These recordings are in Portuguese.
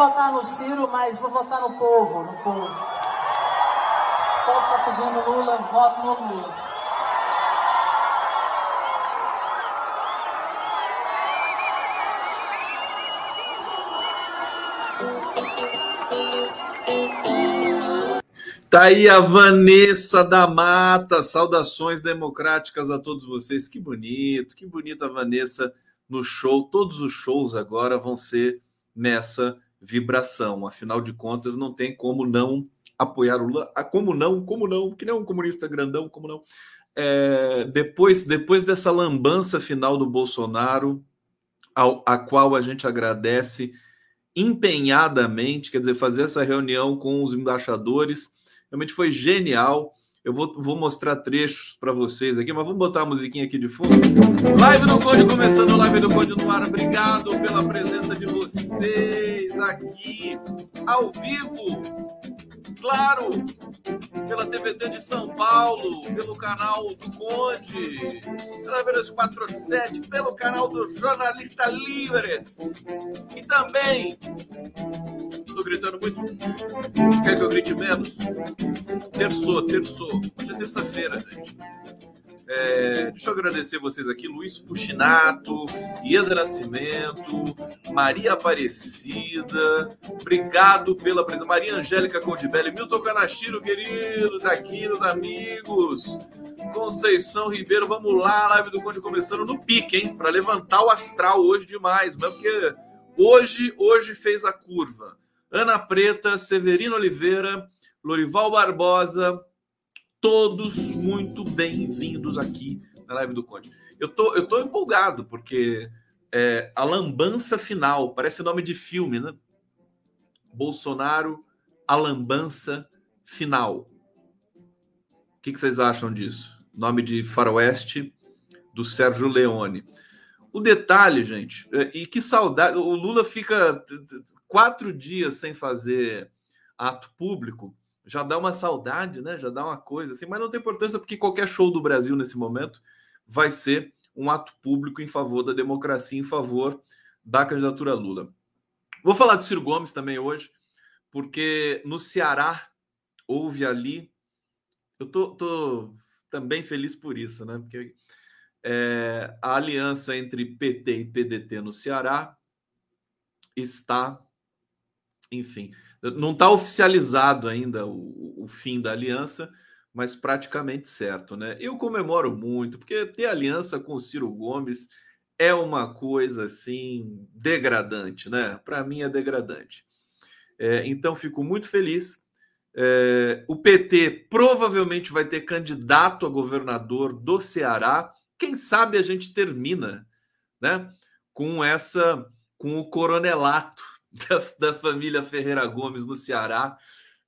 votar no Ciro, mas vou votar no povo, no povo. O povo está pedindo Lula, voto no Lula. Tá aí a Vanessa da Mata. Saudações democráticas a todos vocês. Que bonito, que bonita a Vanessa no show. Todos os shows agora vão ser nessa vibração. Afinal de contas, não tem como não apoiar o Lula. Ah, como não? Como não? Que nem um comunista grandão, como não? É, depois, depois dessa lambança final do Bolsonaro, ao, a qual a gente agradece empenhadamente, quer dizer, fazer essa reunião com os embaixadores Realmente foi genial. Eu vou, vou mostrar trechos para vocês aqui, mas vamos botar a musiquinha aqui de fundo. Live do Conde começando, live do Conde no ar. Obrigado pela presença de vocês aqui ao vivo claro, pela TVT de São Paulo, pelo canal do Conde, pela Veras 47, pelo canal do Jornalista Livres. E também. Estou gritando muito. Você quer que eu grite menos? Terçou, terçou. Hoje é terça-feira, gente. É, deixa eu agradecer vocês aqui, Luiz Puxinato, Ieda Nascimento, Maria Aparecida, obrigado pela presença, Maria Angélica Condibelli, Milton Canachiro, querido, tá aqui, meus amigos, Conceição Ribeiro, vamos lá, live do Conde começando no pique, hein, para levantar o astral hoje demais, não é porque hoje, hoje fez a curva. Ana Preta, Severino Oliveira, Lorival Barbosa, todos muito bem-vindos aqui na live do Conde. Eu tô, eu tô empolgado, porque é, a lambança final, parece nome de filme, né? Bolsonaro, a lambança final. O que, que vocês acham disso? Nome de faroeste do Sérgio Leone. O detalhe, gente, é, e que saudade. O Lula fica quatro dias sem fazer ato público já dá uma saudade, né? Já dá uma coisa assim, mas não tem importância porque qualquer show do Brasil nesse momento vai ser um ato público em favor da democracia, em favor da candidatura Lula. Vou falar do Ciro Gomes também hoje, porque no Ceará houve ali. Eu tô, tô também feliz por isso, né? Porque é, a aliança entre PT e PDT no Ceará está, enfim, não está oficializado ainda o, o, fim da aliança, mas praticamente certo, né? Eu comemoro muito, porque ter aliança com o Ciro Gomes é uma coisa assim degradante, né? Para mim é degradante. É, então fico muito feliz. É, o PT provavelmente vai ter candidato a governador do Ceará. Quem sabe a gente termina, né? Com essa, com o coronelato da, da família Ferreira Gomes no Ceará,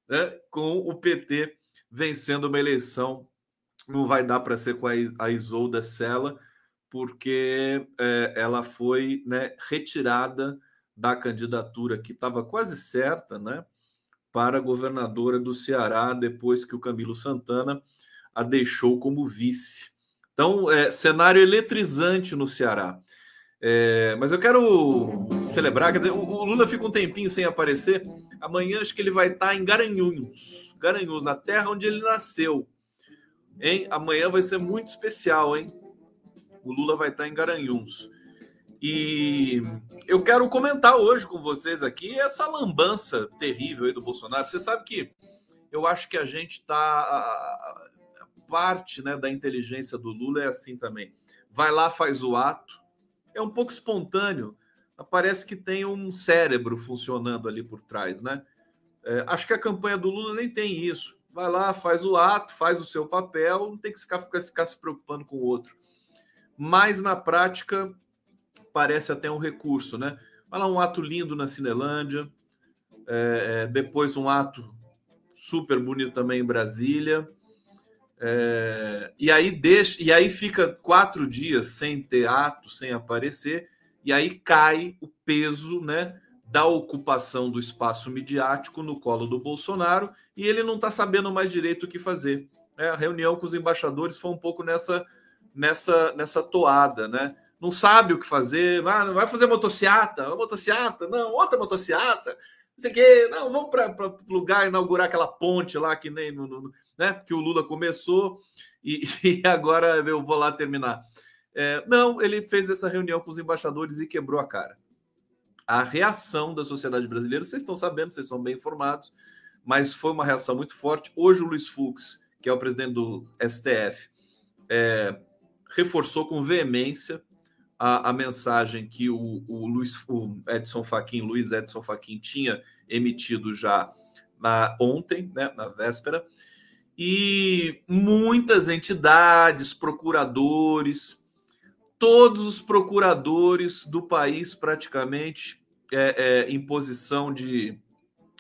né, com o PT vencendo uma eleição. Não vai dar para ser com a Isolda Sela, porque é, ela foi né, retirada da candidatura que estava quase certa, né, para governadora do Ceará, depois que o Camilo Santana a deixou como vice. Então, é, cenário eletrizante no Ceará. É, mas eu quero celebrar, quer dizer, o, Lula fica um tempinho sem aparecer. Amanhã acho que ele vai estar em Garanhuns, Garanhuns, na terra onde ele nasceu. Hein? Amanhã vai ser muito especial, hein? O Lula vai estar em Garanhuns. E eu quero comentar hoje com vocês aqui essa lambança terrível aí do Bolsonaro. Você sabe que eu acho que a gente está. Parte né, da inteligência do Lula é assim também. Vai lá, faz o ato, é um pouco espontâneo. Parece que tem um cérebro funcionando ali por trás, né? É, acho que a campanha do Lula nem tem isso. Vai lá, faz o ato, faz o seu papel, não tem que ficar, ficar, ficar se preocupando com o outro. Mas na prática parece até um recurso, né? Vai lá um ato lindo na Cinelândia, é, é depois um ato super bonito também em Brasília. É, e aí deixa, e aí fica quatro dias sem ter ato, sem aparecer, e aí cai o peso, né, da ocupação do espaço midiático no colo do Bolsonaro, e ele não está sabendo mais direito o que fazer. É, a reunião com os embaixadores foi um pouco nessa nessa nessa toada, né? Não sabe o que fazer, ah, vai fazer motociata, uma motociata, não, outra motociata, não sei o quê, não, vamos para o lugar inaugurar aquela ponte lá que nem no, no né? Que o Lula começou e, e agora eu vou lá terminar. É, não, ele fez essa reunião com os embaixadores e quebrou a cara. A reação da sociedade brasileira, vocês estão sabendo, vocês são bem informados, mas foi uma reação muito forte. Hoje o Luiz Fux, que é o presidente do STF, é, reforçou com veemência a, a mensagem que o, o, Luiz, o Edson Fachin, Luiz Edson Fachin, tinha emitido já na, ontem, né, na véspera, e muitas entidades, procuradores, todos os procuradores do país praticamente é, é, em posição de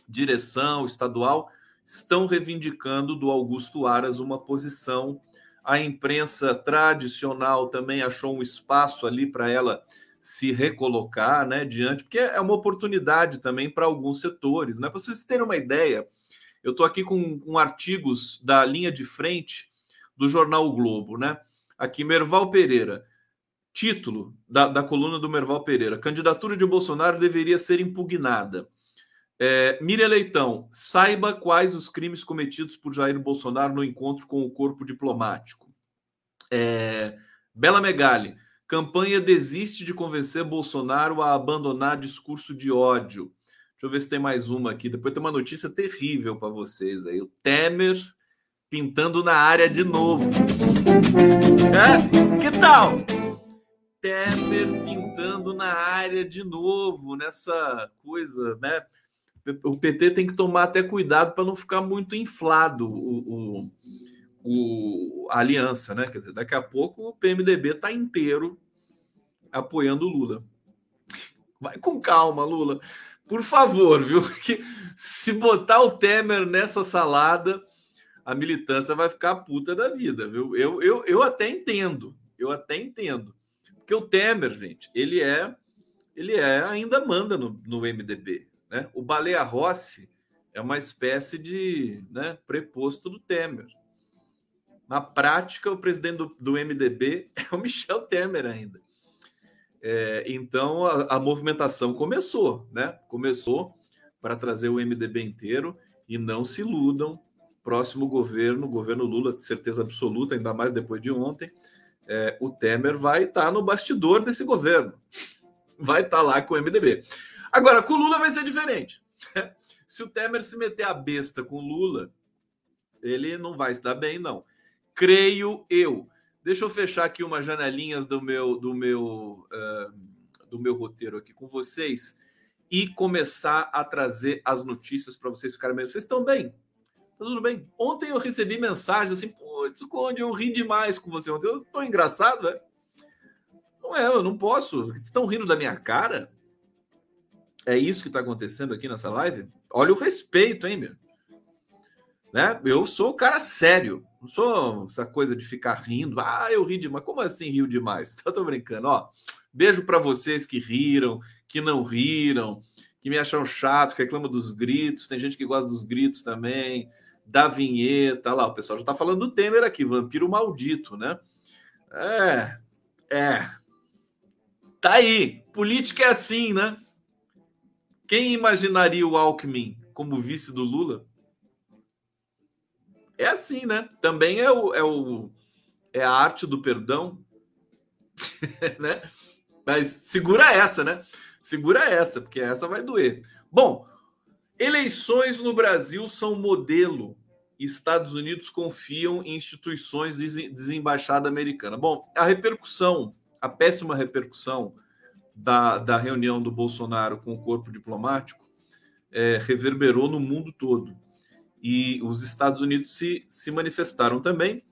direção estadual estão reivindicando do Augusto Aras uma posição. A imprensa tradicional também achou um espaço ali para ela se recolocar, né, diante, porque é uma oportunidade também para alguns setores, né? Para vocês terem uma ideia, eu estou aqui com, com, artigos da linha de frente do jornal o Globo, né? Aqui, Merval Pereira. Título da, da coluna do Merval Pereira: Candidatura de Bolsonaro deveria ser impugnada. É, Miriam Leitão, saiba quais os crimes cometidos por Jair Bolsonaro no encontro com o corpo diplomático. É, Bela Megali, campanha desiste de convencer Bolsonaro a abandonar discurso de ódio. Deixa eu ver se tem mais uma aqui. Depois tem uma notícia terrível para vocês aí. O Temer pintando na área de novo. É? Que tal? Temer pintando na área de novo, nessa coisa, né? O PT tem que tomar até cuidado para não ficar muito inflado o, o, o, a aliança, né? Quer dizer, daqui a pouco o PMDB está inteiro apoiando o Lula. Vai com calma, Lula por favor, viu? Que se botar o Temer nessa salada, a militância vai ficar puta da vida, viu? Eu, eu, eu até entendo, eu até entendo. Porque o Temer, gente, ele é, ele é ainda manda no, no MDB, né? O Baleia Rossi é uma espécie de né, preposto do Temer. Na prática, o presidente do, do MDB é o Michel Temer ainda. É, então a, a, movimentação começou, né? Começou para trazer o MDB inteiro e não se iludam. Próximo governo, governo Lula, certeza absoluta, ainda mais depois de ontem, é, o Temer vai estar tá no bastidor desse governo, vai estar tá lá com o MDB. Agora, com o Lula vai ser diferente. Se o Temer se meter a besta com o Lula, ele não vai se dar bem, não. Creio eu. Deixa eu fechar aqui umas janelinhas do meu do meu uh, do meu roteiro aqui com vocês e começar a trazer as notícias para vocês ficarem bem. Vocês estão bem? Tá tudo bem? Ontem eu recebi mensagens assim, putz, onde eu ri demais com você ontem. Eu tô engraçado, é? Não é, eu não posso. Estão rindo da minha cara? É isso que está acontecendo aqui nessa live? Olha o respeito, hein, meu? Né? Eu sou o cara sério. Não sou essa coisa de ficar rindo. Ah, eu ri demais. Como assim rio demais? Eu tô brincando. Ó, beijo para vocês que riram, que não riram, que me acham chato, que reclamam dos gritos. Tem gente que gosta dos gritos também, da vinheta. Lá, o pessoal já tá falando do Temer aqui, vampiro maldito, né? É, é. Tá aí. Política é assim, né? Quem imaginaria o Alckmin como vice do Lula? É assim, né? Também é, o, é, o, é a arte do perdão, né? Mas segura essa, né? Segura essa, porque essa vai doer. Bom, eleições no Brasil são modelo. Estados Unidos confiam em instituições de desembaixada americana. Bom, a repercussão, a péssima repercussão da, da reunião do Bolsonaro com o corpo diplomático é, reverberou no mundo todo e os Estados Unidos se, se manifestaram também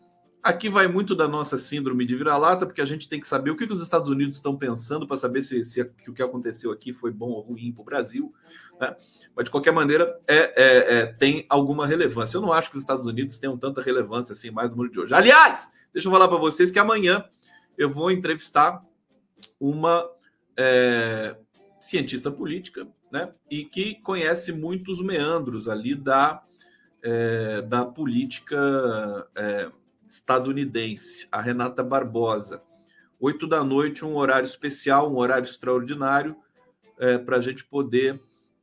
Aqui vai muito da nossa síndrome de vira-lata, porque a gente tem que saber o que, os Estados Unidos estão pensando para saber se, se, o que aconteceu aqui foi bom ou ruim para o Brasil. Né? Mas, de qualquer maneira, é, é, é, tem alguma relevância. Eu não acho que os Estados Unidos tenham tanta relevância assim mais no mundo de hoje. Aliás, deixa eu falar para vocês que amanhã eu vou entrevistar uma é, cientista política né? e que conhece muitos meandros ali da, é, da política é, estadunidense, a Renata Barbosa. Oito da noite, um horário especial, um horário extraordinário, é, para a gente poder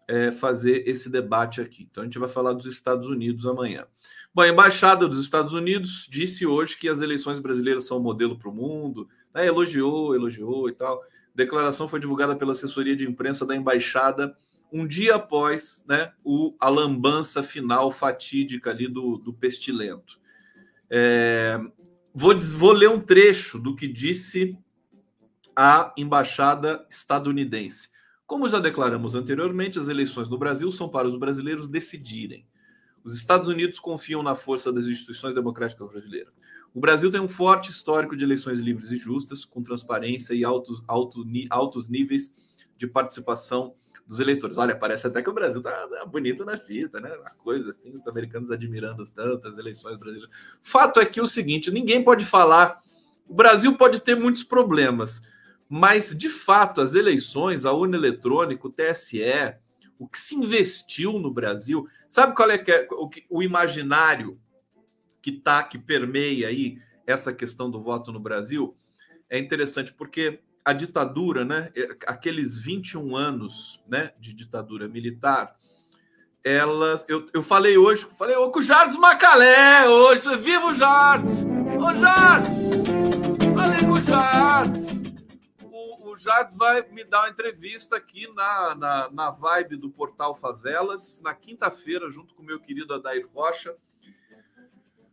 é, fazer esse debate aqui. Então, a gente vai falar dos Estados Unidos amanhã. Bom, a Embaixada dos Estados Unidos disse hoje que as eleições brasileiras são um modelo para o mundo, né? elogiou, elogiou e tal. A declaração foi divulgada pela assessoria de imprensa da Embaixada um dia após né, o, a lambança final fatídica ali do, do pestilento. É, vou, vou ler um trecho do que disse a embaixada estadunidense. Como já declaramos anteriormente, as eleições no Brasil são para os brasileiros decidirem. Os Estados Unidos confiam na força das instituições democráticas brasileiras. O Brasil tem um forte histórico de eleições livres e justas, com transparência e altos, altos, altos níveis de participação dos eleitores. Olha, parece até que o Brasil tá, tá bonito na fita, né? Uma coisa assim, os americanos admirando tanto as eleições brasileiras. Fato é que é o seguinte, ninguém pode falar. O Brasil pode ter muitos problemas, mas de fato as eleições, a urna eletrônica, o TSE, o que se investiu no Brasil, sabe qual é, é o, o imaginário que tá que permeia aí essa questão do voto no Brasil? É interessante porque a ditadura, né, aqueles 21 anos né, de ditadura militar, elas. Eu, eu falei hoje, falei ô, com o Jardim Macalé, hoje, viva o Jardim! Ô Jardim! Falei com o Jardim! O, Jardim vai me dar uma entrevista aqui na, na, na vibe do Portal Favelas, na quinta-feira, junto com o meu querido Adair Rocha.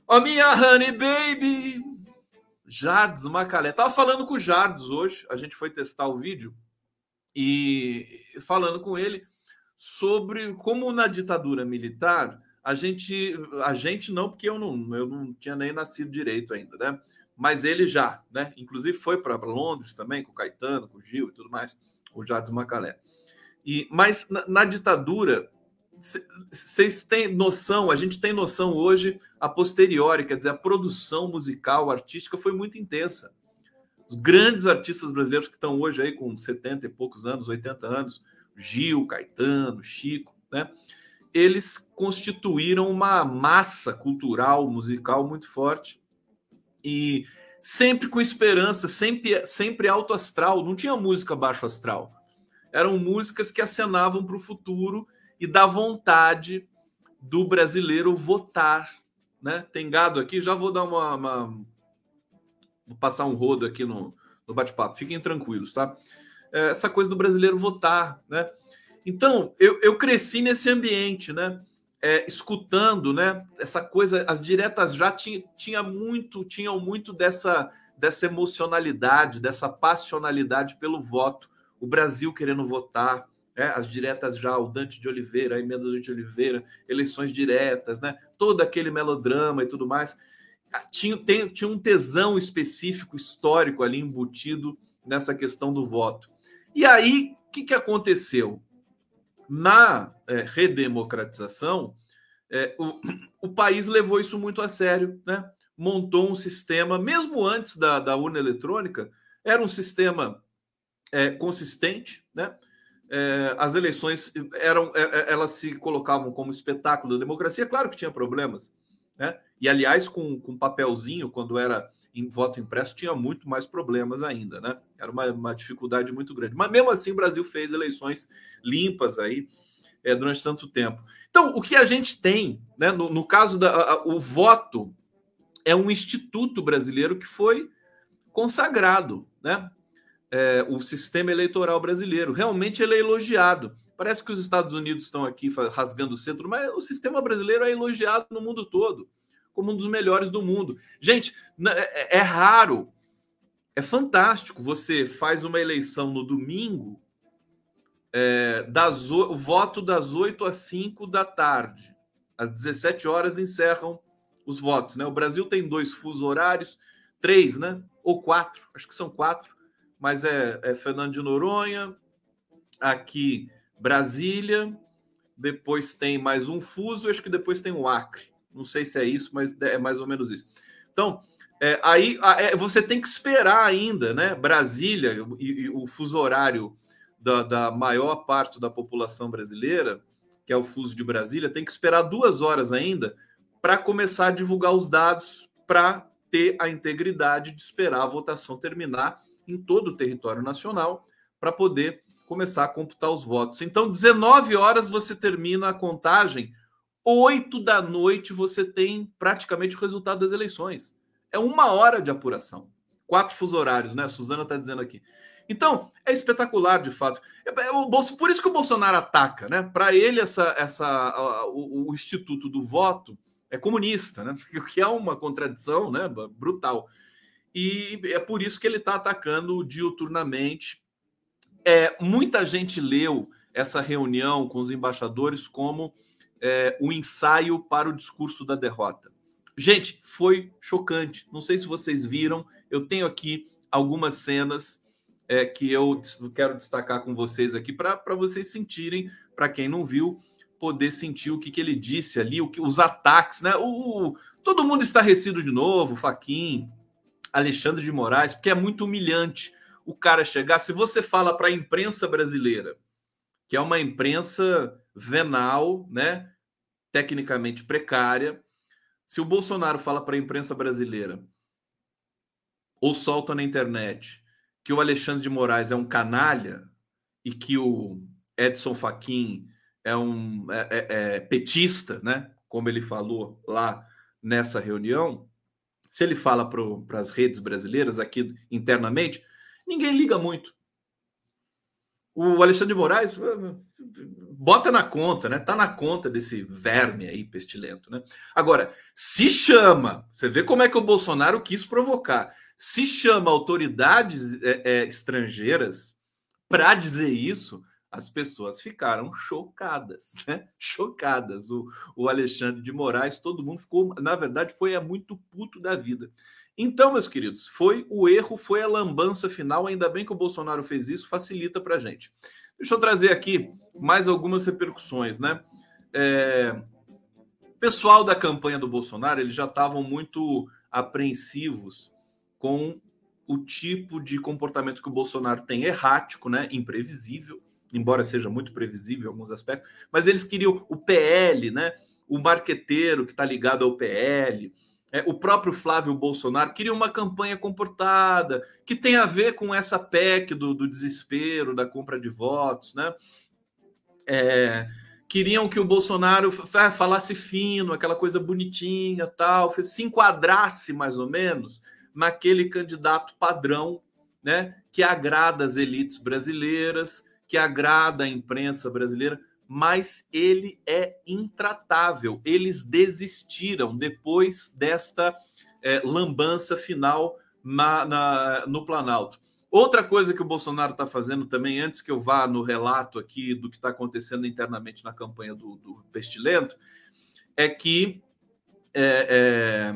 Ó, minha honey baby! Jardes Macalé. Tava falando com o Jardes hoje, a gente foi testar o vídeo e falando com ele sobre como na ditadura militar a gente, a gente não, porque eu não, eu não tinha nem nascido direito ainda, né? Mas ele já, né? Inclusive foi para Londres também com o Caetano, com o Gil e tudo mais, o Jardes Macalé. E mas na, na ditadura vocês têm noção, a gente tem noção hoje, a posteriori, quer dizer, a produção musical, artística foi muito intensa. Os grandes artistas brasileiros que estão hoje aí com 70 e poucos anos, 80 anos, Gil, Caetano, Chico, né? Eles constituíram uma massa cultural, musical muito forte e sempre com esperança, sempre, sempre alto astral. Não tinha música baixo astral. Eram músicas que acenavam para o futuro e da vontade do brasileiro votar. Né? Tem gado aqui, já vou dar uma, uma... Vou passar um rodo aqui no, no bate-papo, fiquem tranquilos, tá? É, essa coisa do brasileiro votar, né? Então, eu, eu cresci nesse ambiente, né? É, escutando, né? Essa coisa, as diretas já tinha, tinha muito, tinham muito dessa, dessa emocionalidade, dessa passionalidade pelo voto. O Brasil querendo votar, é, as diretas já, o Dante de Oliveira, a emenda do Dante de Oliveira, eleições diretas, né? todo aquele melodrama e tudo mais. Ah, tinha, tem, tinha um tesão específico, histórico ali embutido nessa questão do voto. E aí, o que, que aconteceu? Na é, redemocratização, é, o, o país levou isso muito a sério, né? montou um sistema, mesmo antes da, da urna eletrônica, era um sistema é, consistente, né? É, as eleições eram, é, é, elas se colocavam como espetáculo da democracia, claro que tinha problemas, né? E aliás, com, com papelzinho, quando era em voto impresso, tinha muito mais problemas ainda, né? Era uma, uma dificuldade muito grande. Mas mesmo assim, o Brasil fez eleições limpas aí é, durante tanto tempo. Então, o que a gente tem, né? No, no caso da a, o voto é um instituto brasileiro que foi consagrado, né? É, o sistema eleitoral brasileiro. Realmente ele é elogiado. Parece que os Estados Unidos estão aqui rasgando o centro, mas o sistema brasileiro é elogiado no mundo todo, como um dos melhores do mundo. Gente, é, é raro, é fantástico. Você faz uma eleição no domingo, é, das, o voto das 8 às 5 da tarde. Às 17 horas encerram os votos, né? O Brasil tem dois fusos horários, três, né? Ou quatro, acho que são quatro, mas é, é Fernando de Noronha, aqui Brasília, depois tem mais um fuso, acho que depois tem o Acre. Não sei se é isso, mas é mais ou menos isso. Então, é, aí é, você tem que esperar ainda, né? Brasília e, e o fuso horário da, da, maior parte da população brasileira, que é o fuso de Brasília, tem que esperar duas horas ainda para começar a divulgar os dados para ter a integridade de esperar a votação terminar em todo o território nacional para poder começar a computar os votos. Então, 19 horas você termina a contagem, 8 da noite você tem praticamente o resultado das eleições. É uma hora de apuração. Quatro fuso horários, né? Suzana está dizendo aqui. Então, é espetacular, de fato. É, é, por isso que o Bolsonaro ataca, né? Para ele, essa, essa, o, o, Instituto do Voto é comunista, né? O que é uma contradição né? brutal. E é por isso que ele está atacando diuturnamente é, muita gente leu essa reunião com os embaixadores como é, o ensaio para o discurso da derrota. Gente, foi chocante. Não sei se vocês viram. Eu tenho aqui algumas cenas é, que eu quero destacar com vocês aqui para vocês sentirem, para quem não viu, poder sentir o que, que ele disse ali, o que, os ataques, né? O, o todo mundo estarrecido de novo, Faquin, Alexandre de Moraes, porque é muito humilhante o cara chegar. Se você fala para a imprensa brasileira, que é uma imprensa venal, né, tecnicamente precária, se o Bolsonaro fala para a imprensa brasileira ou solta na internet que o Alexandre de Moraes é um canalha e que o Edson Fachin é um é, é, é petista, né? Como ele falou lá nessa reunião, se ele fala para as redes brasileiras aqui internamente, ninguém liga muito. O Alexandre de Moraes bota na conta, né? Tá na conta desse verme aí pestilento, né? Agora, se chama, você vê como é que o Bolsonaro quis provocar. Se chama autoridades é, é, estrangeiras para dizer isso, as pessoas ficaram chocadas, né? Chocadas. O, o Alexandre de Moraes, todo mundo ficou, na verdade, foi é muito puto da vida. Então, meus queridos, foi o erro, foi a lambança final. Ainda bem que o Bolsonaro fez isso, facilita para a gente. Deixa eu trazer aqui mais algumas repercussões, né? É... Pessoal da campanha do Bolsonaro, eles já estavam muito apreensivos com o tipo de comportamento que o Bolsonaro tem errático, né? Imprevisível, embora seja muito previsível em alguns aspectos, mas eles queriam o PL, né? O marqueteiro que está ligado ao PL, é, o próprio Flávio Bolsonaro queria uma campanha comportada, que tem a ver com essa PEC do, do desespero, da compra de votos, né? É, queriam que o Bolsonaro falasse fino, aquela coisa bonitinha, tal, se enquadrasse mais ou menos naquele candidato padrão, né? Que agrada as elites brasileiras, que agrada a imprensa brasileira mas ele é intratável. Eles desistiram depois desta é, lambança final na, na, no Planalto. Outra coisa que o Bolsonaro está fazendo também, antes que eu vá no relato aqui do que está acontecendo internamente na campanha do, do Pestilento, é que é, é,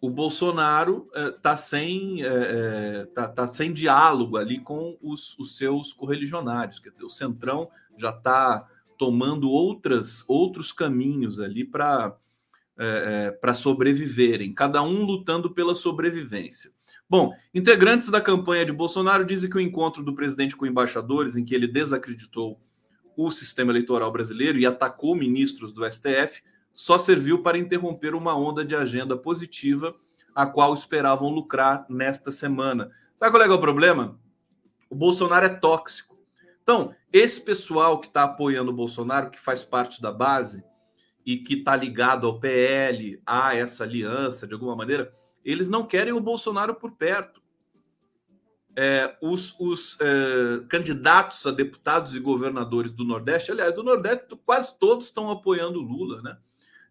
o Bolsonaro está é, sem, é, tá, tá, sem diálogo ali com os, os seus correligionários. Quer dizer, o Centrão já está tomando outras, outros caminhos ali para é para sobreviverem, cada um lutando pela sobrevivência. Bom, integrantes da campanha de Bolsonaro dizem que o encontro do presidente com embaixadores, em que ele desacreditou o sistema eleitoral brasileiro e atacou ministros do STF, só serviu para interromper uma onda de agenda positiva a qual esperavam lucrar nesta semana. Sabe qual é, é o problema? O Bolsonaro é tóxico. Então, esse pessoal que está apoiando o Bolsonaro, que faz parte da base e que está ligado ao PL, a essa aliança de alguma maneira, eles não querem o Bolsonaro por perto. É, os, os é, candidatos a deputados e governadores do Nordeste, aliás, do Nordeste, quase todos estão apoiando o Lula, né?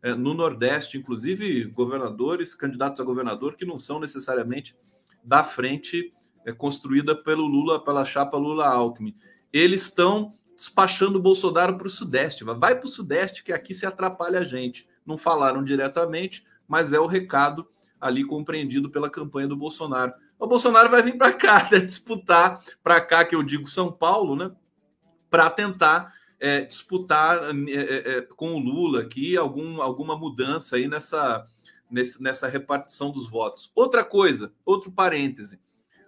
É, no Nordeste, inclusive governadores, candidatos a governador que não são necessariamente da frente é, construída pelo Lula, pela chapa Lula-Alckmin eles estão despachando o Bolsonaro para o Sudeste. Vai para o Sudeste, que aqui se atrapalha a gente. Não falaram diretamente, mas é o recado ali compreendido pela campanha do Bolsonaro. O Bolsonaro vai vir para cá né, disputar, para cá que eu digo São Paulo, né, para tentar é, disputar é, é, é, com o Lula aqui algum, alguma mudança aí nessa, nessa repartição dos votos. Outra coisa, outro parêntese,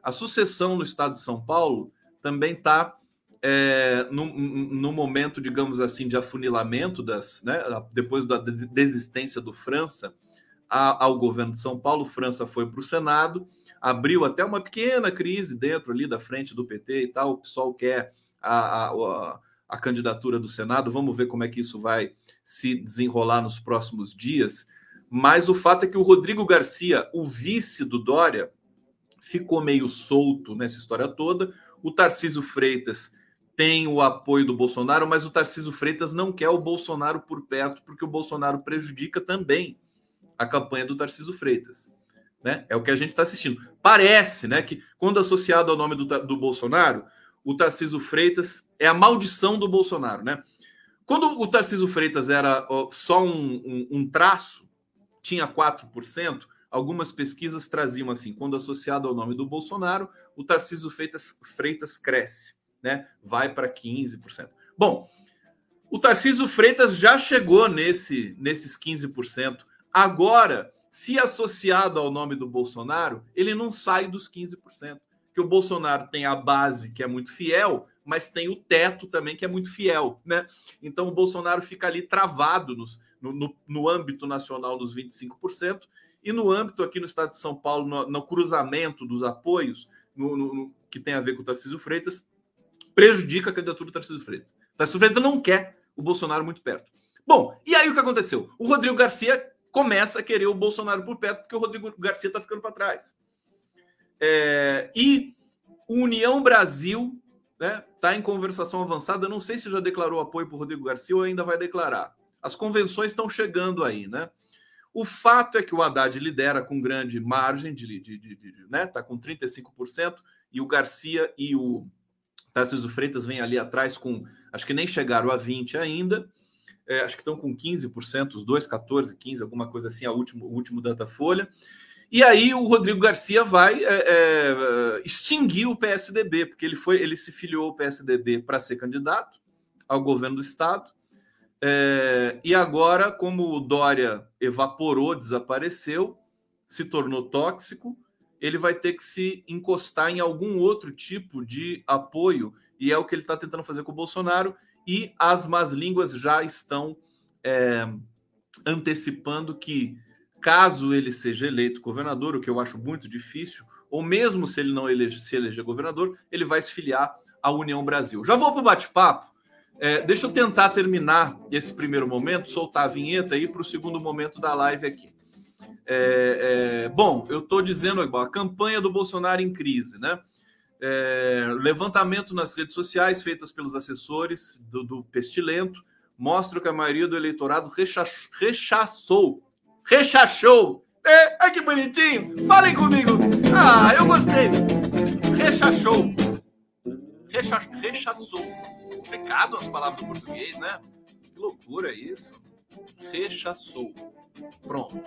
a sucessão no estado de São Paulo também está é, no, no, momento, digamos assim, de afunilamento das, né, depois da desistência do França a, ao governo de São Paulo, França foi para o Senado, abriu até uma pequena crise dentro ali da frente do PT e tal, o pessoal quer a, a, a candidatura do Senado, vamos ver como é que isso vai se desenrolar nos próximos dias, mas o fato é que o Rodrigo Garcia, o vice do Dória, ficou meio solto nessa história toda, o Tarcísio Freitas tem o apoio do Bolsonaro, mas o Tarcísio Freitas não quer o Bolsonaro por perto, porque o Bolsonaro prejudica também a campanha do Tarcísio Freitas. Né? É o que a gente está assistindo. Parece né, que, quando associado ao nome do, do Bolsonaro, o Tarcísio Freitas é a maldição do Bolsonaro. Né? Quando o Tarcísio Freitas era só um, um, um traço, tinha 4%, algumas pesquisas traziam assim: quando associado ao nome do Bolsonaro, o Tarcísio Freitas, Freitas cresce né? Vai para 15%. Bom, o Tarcísio Freitas já chegou nesse, nesses 15%. Agora, se associado ao nome do Bolsonaro, ele não sai dos 15%. Que o Bolsonaro tem a base que é muito fiel, mas tem o teto também que é muito fiel, né? Então o Bolsonaro fica ali travado nos, no, no, no âmbito nacional dos 25%, e no âmbito aqui no estado de São Paulo, no, no cruzamento dos apoios, no, no, que tem a ver com o Tarcísio Freitas, prejudica a candidatura do Tarcísio Freitas. O Tarcísio Freitas não quer o Bolsonaro muito perto. Bom, e aí o que aconteceu? O Rodrigo Garcia começa a querer o Bolsonaro por perto, porque o Rodrigo Garcia está ficando para trás. É, e União Brasil está né, tá em conversação avançada. Não sei se já declarou apoio para Rodrigo Garcia ou ainda vai declarar. As convenções estão chegando aí, né? O fato é que o Haddad lidera com grande margem, de, de, de, de né? Está com 35%, e o Garcia e o Tarcísio Freitas vem ali atrás com, acho que nem chegaram a 20 ainda, é, acho que estão com 15%, os dois, 14, 15, alguma coisa assim, a último, o último Datafolha. E aí o Rodrigo Garcia vai é, é, extinguir o PSDB, porque ele foi, ele se filiou ao PSDB para ser candidato ao governo do estado. É, e agora, como o Dória evaporou, desapareceu, se tornou tóxico, ele vai ter que se encostar em algum outro tipo de apoio, e é o que ele está tentando fazer com o Bolsonaro, e as más línguas já estão é, antecipando que, caso ele seja eleito governador, o que eu acho muito difícil, ou mesmo se ele não elege, se eleger governador, ele vai se filiar à União Brasil. Já vou para o bate-papo. É, deixa eu tentar terminar esse primeiro momento, soltar a vinheta aí para o segundo momento da live aqui. É, é, bom, eu estou dizendo a campanha do Bolsonaro em crise, né? É, levantamento nas redes sociais feitas pelos assessores do, do Pestilento mostra que a maioria do eleitorado rechaçou, rechachou. É, ai que bonitinho! Falem comigo! Ah, eu gostei! Rechachou. Recha, rechaçou. Pecado as palavras do português, né? Que loucura isso. Rechaçou. Pronto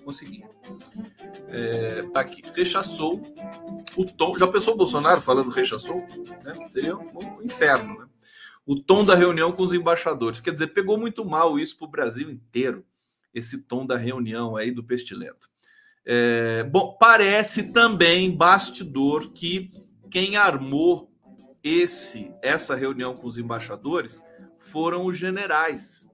consegui. É, tá aqui, rechaçou o tom. Já pensou o Bolsonaro falando rechaçou? Né? Seria um inferno, né? O tom da reunião com os embaixadores. Quer dizer, pegou muito mal isso para o Brasil inteiro, esse tom da reunião aí do pestilento. É, bom, parece também bastidor que quem armou esse essa reunião com os embaixadores foram os generais,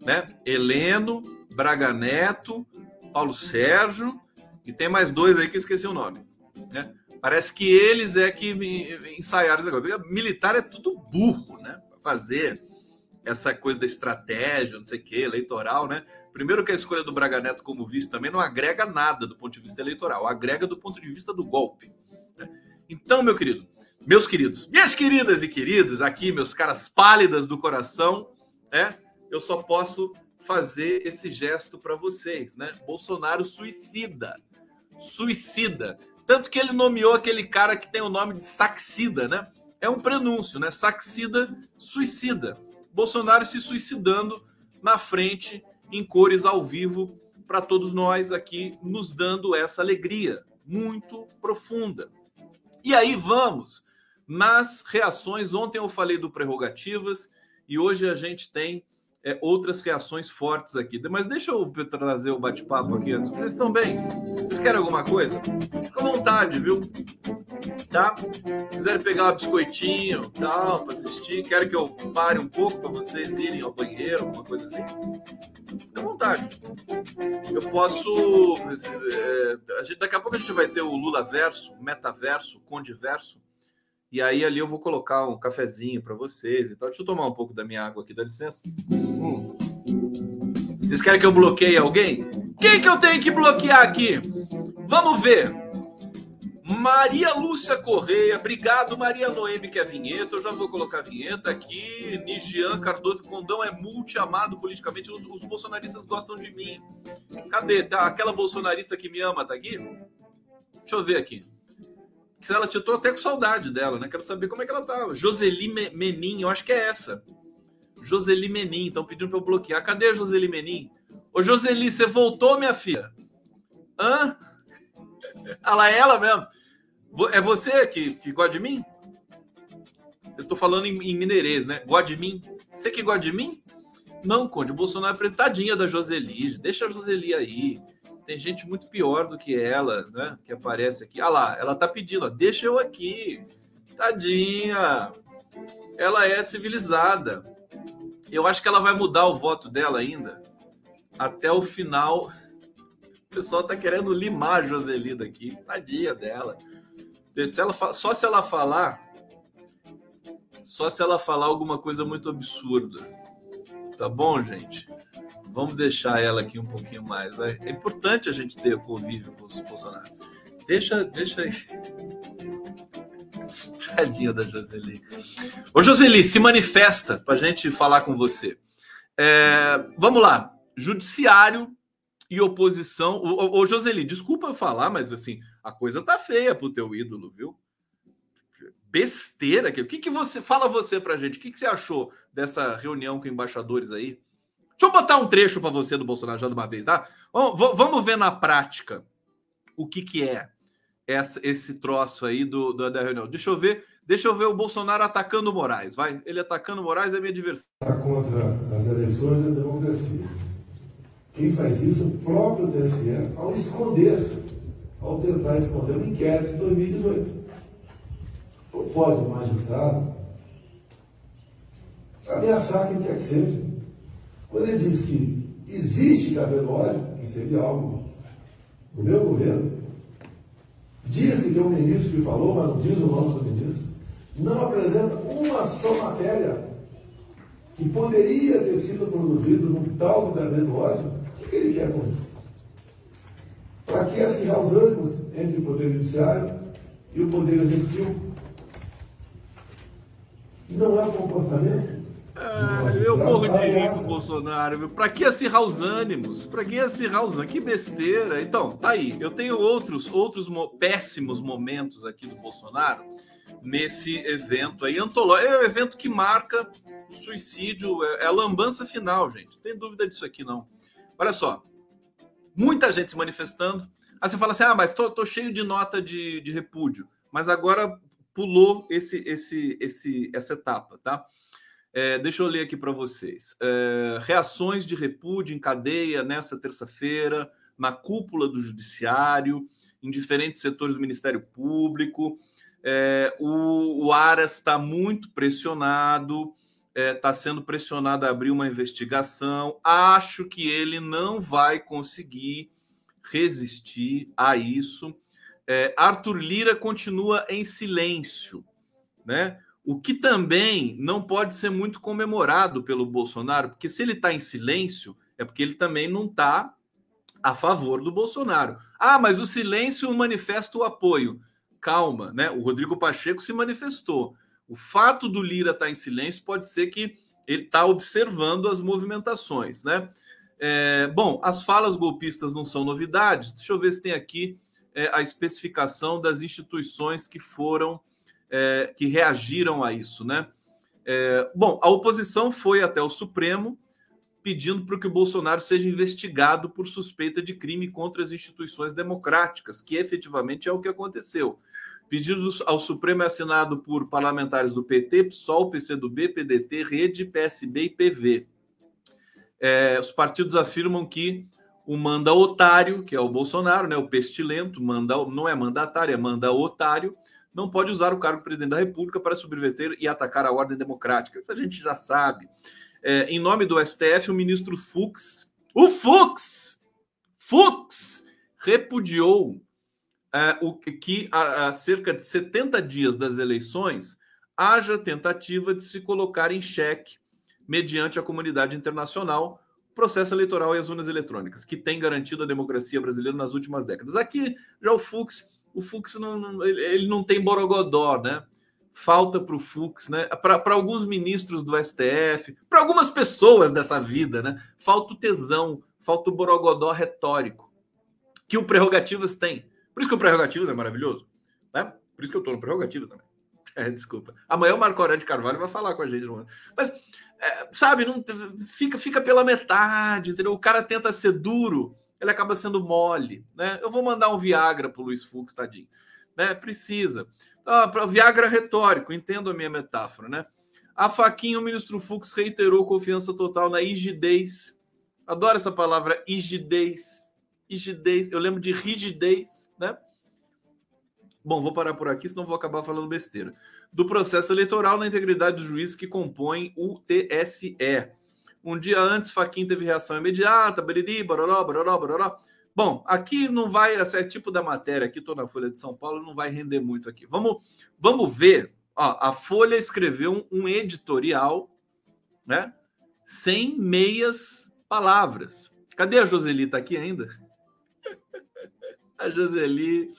né? Heleno Braga Neto, Paulo Sérgio, e tem mais dois aí que eu esqueci o nome. Né? Parece que eles é que ensaiaram esse negócio. Militar é tudo burro, né? Fazer essa coisa da estratégia, não sei o que, eleitoral, né? Primeiro que a escolha do Braga Neto como vice também não agrega nada do ponto de vista eleitoral, agrega do ponto de vista do golpe. Né? Então, meu querido, meus queridos, minhas queridas e queridos, aqui, meus caras pálidas do coração, né? Eu só posso fazer esse gesto para vocês, né? Bolsonaro suicida. Suicida. Tanto que ele nomeou aquele cara que tem o nome de Saxida, né? É um prenúncio, né? Saxida, suicida. Bolsonaro se suicidando na frente em cores ao vivo para todos nós aqui, nos dando essa alegria muito profunda. E aí vamos nas reações. Ontem eu falei do prerrogativas e hoje a gente tem é, outras reações fortes aqui. Mas deixa eu trazer o bate-papo aqui antes. Vocês estão bem? Vocês querem alguma coisa? Fica à vontade, viu? Tá? Quiserem pegar um biscoitinho, tal, para assistir, querem que eu pare um pouco para vocês irem ao banheiro, alguma coisa assim? Fica à vontade. Eu posso. É, gente, daqui a pouco a gente vai ter o Lula Verso, Metaverso, Condiverso. E aí ali eu vou colocar um cafezinho para vocês e tal. Deixa eu tomar um pouco da minha água aqui, dá licença. Hum. Vocês querem que eu bloqueie alguém? Quem que eu tenho que bloquear aqui? Vamos ver. Maria Lúcia Correia, obrigado Maria Noemi que é a vinheta, eu já vou colocar a vinheta aqui. Nigian Cardoso Condão é multi-amado politicamente, os, os, bolsonaristas gostam de mim. Cadê? Tá, aquela bolsonarista que me ama tá aqui? Deixa eu ver aqui. Se ela, eu tô até com saudade dela, né? Quero saber como é que ela tá. Joseli Menin, eu acho que é essa. Joseli Menin, estão pedindo para eu bloquear. Cadê a Joseli Menin? Ô, Joseli, você voltou, minha filha? Hã? Ela é ela mesmo. É você que, que gosta de mim? Eu tô falando em, em mineirês, né? Gosta de mim? Você que gosta de mim? Não, Conde, o Bolsonaro é pretadinha da Joseli. Deixa a Joseli aí. Tem gente muito pior do que ela, né? Que aparece aqui. Ah lá, ela tá pedindo, ó, deixa eu aqui. Tadinha. Ela é civilizada. Eu acho que ela vai mudar o voto dela ainda até o final. O pessoal tá querendo limar a Joseli daqui. Tadinha dela. Se ela, só se ela falar. Só se ela falar alguma coisa muito absurda. Tá bom, gente? Vamos deixar ela aqui um pouquinho mais. Vai. É importante a gente ter o convívio com os Bolsonaro. Deixa, deixa aí. Tadinha da Joseli. Ô, Joseli, se manifesta para a gente falar com você. É, vamos lá. Judiciário e oposição. Ô, ô, Joseli, desculpa falar, mas assim, a coisa tá feia pro teu ídolo, viu? Besteira. O que, que você. Fala você pra gente. O que, que você achou dessa reunião com embaixadores aí? Deixa eu botar um trecho para você do Bolsonaro já de uma vez, tá? Vamos ver na prática o que, que é essa, esse troço aí do, do, da reunião. Deixa eu ver, deixa eu ver o Bolsonaro atacando o Moraes, vai. Ele atacando o Moraes é minha diversão. Está contra as eleições e a democracia. Quem faz isso? O próprio TSE, ao esconder, ao tentar esconder o inquérito de 2018. Pode o magistrado ameaçar quem quer que seja quando ele diz que existe cabelo óleo, que seria algo do meu governo, diz que tem um ministro que falou, mas não diz o nome do ministro, não apresenta uma só matéria que poderia ter sido produzido num tal do cabelo óleo, o que ele quer com isso? Para que acirrar os ânimos entre o Poder Judiciário e o Poder Executivo? Não é comportamento ah, eu morro de rir com o Bolsonaro. Para que acirrar os ânimos? Para que acirrar os ânimos? Que besteira. Então, tá aí. Eu tenho outros, outros mo péssimos momentos aqui do Bolsonaro nesse evento aí antológico. É um evento que marca o suicídio, é, é a lambança final, gente. Não tem dúvida disso aqui, não. Olha só. Muita gente se manifestando. Aí você fala assim: ah, mas tô, tô cheio de nota de, de repúdio. Mas agora pulou esse, esse, esse, essa etapa, tá? É, deixa eu ler aqui para vocês. É, reações de repúdio em cadeia nessa terça-feira, na cúpula do Judiciário, em diferentes setores do Ministério Público. É, o, o Aras está muito pressionado, está é, sendo pressionado a abrir uma investigação. Acho que ele não vai conseguir resistir a isso. É, Arthur Lira continua em silêncio, né? O que também não pode ser muito comemorado pelo Bolsonaro, porque se ele está em silêncio, é porque ele também não está a favor do Bolsonaro. Ah, mas o silêncio manifesta o apoio. Calma, né? O Rodrigo Pacheco se manifestou. O fato do Lira estar tá em silêncio pode ser que ele está observando as movimentações, né? É, bom, as falas golpistas não são novidades. Deixa eu ver se tem aqui é, a especificação das instituições que foram é, que reagiram a isso, né? É, bom, a oposição foi até o Supremo pedindo para que o Bolsonaro seja investigado por suspeita de crime contra as instituições democráticas, que efetivamente é o que aconteceu. Pedido ao Supremo é assinado por parlamentares do PT, PSOL, PCdoB, PDT, Rede, PSB e PV. É, os partidos afirmam que o manda otário, que é o Bolsonaro, né, o pestilento, manda, não é mandatário, é manda otário, não pode usar o cargo de presidente da República para subverter e atacar a ordem democrática. Isso a gente já sabe. É, em nome do STF, o ministro Fux, o Fux, Fux, repudiou é, o que há, cerca de 70 dias das eleições haja tentativa de se colocar em xeque, mediante a comunidade internacional, o processo eleitoral e as urnas eletrônicas, que tem garantido a democracia brasileira nas últimas décadas. Aqui já o Fux, o Fux não, ele não tem borogodó, né? falta para o Fux, né? Para alguns ministros do STF, para algumas pessoas dessa vida, né? Falta o tesão, falta o borogodó retórico que o Prerrogativas tem. Por isso que o Prerrogativas é maravilhoso, né? Por isso que eu estou no Prerrogativas também. É, desculpa. Amanhã o Marco Aurélio de Carvalho vai falar com a gente. Mas, é, sabe, não, fica, fica pela metade, entendeu? O cara tenta ser duro, ele acaba sendo mole, né? Eu vou mandar um Viagra pro Luiz Fux, tadinho. Né? Precisa. Ah, para Viagra retórico, entendo a minha metáfora, né? A faquinha, o ministro Fux reiterou confiança total na rigidez. Adoro essa palavra, rigidez. Rigidez. Eu lembro de rigidez, né? Bom, vou parar por aqui, senão vou acabar falando besteira. Do processo eleitoral na integridade dos juízes que compõem o TSE. Um dia antes, Faquinha teve reação imediata, bariri, baroró, baroró, baroró. Bom, aqui não vai, esse é tipo da matéria, aqui estou na Folha de São Paulo, não vai render muito aqui. Vamos, vamos ver. Ó, a Folha escreveu um, um editorial, né? Sem meias palavras. Cadê a Joseli? Tá aqui ainda? a Joseli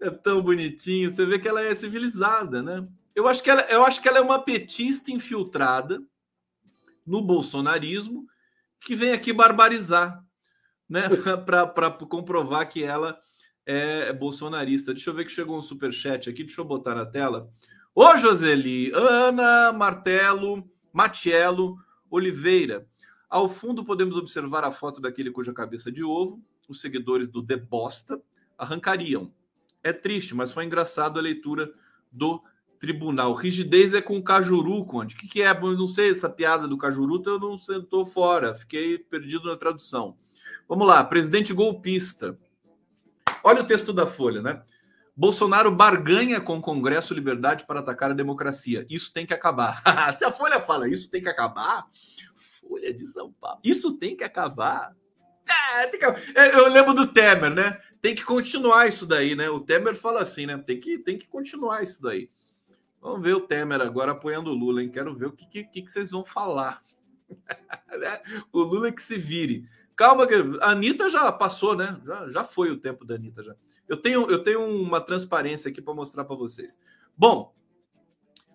é tão bonitinho. Você vê que ela é civilizada, né? Eu acho que ela, eu acho que ela é uma petista infiltrada no bolsonarismo que vem aqui barbarizar né, para comprovar que ela é bolsonarista. Deixa eu ver que chegou um super chat aqui, deixa eu botar na tela. Ô Joseli, Ana Martelo, Matiello, Oliveira. Ao fundo podemos observar a foto daquele cuja cabeça de ovo os seguidores do Debosta arrancariam. É triste, mas foi engraçado a leitura do tribunal. Rigidez é com Cajuru, Conde. O que, que é? Eu não sei essa piada do Cajuru, eu não estou fora. Fiquei perdido na tradução. Vamos lá, presidente golpista. Olha o texto da Folha, né? Bolsonaro barganha com o Congresso Liberdade para atacar a democracia. Isso tem que acabar. Se a Folha fala isso tem que acabar, Folha de São Paulo, isso tem que acabar. É, tem que... É, eu lembro do Temer, né? Tem que continuar isso daí, né? O Temer fala assim, né? Tem que, tem que continuar isso daí. Vamos ver o Temer agora apoiando o Lula, hein? Quero ver o que, que, que vocês vão falar. o Lula que se vire. Calma, que a Anitta já passou, né? Já, já foi o tempo da Anitta já. Eu tenho, eu tenho uma transparência aqui para mostrar para vocês. Bom,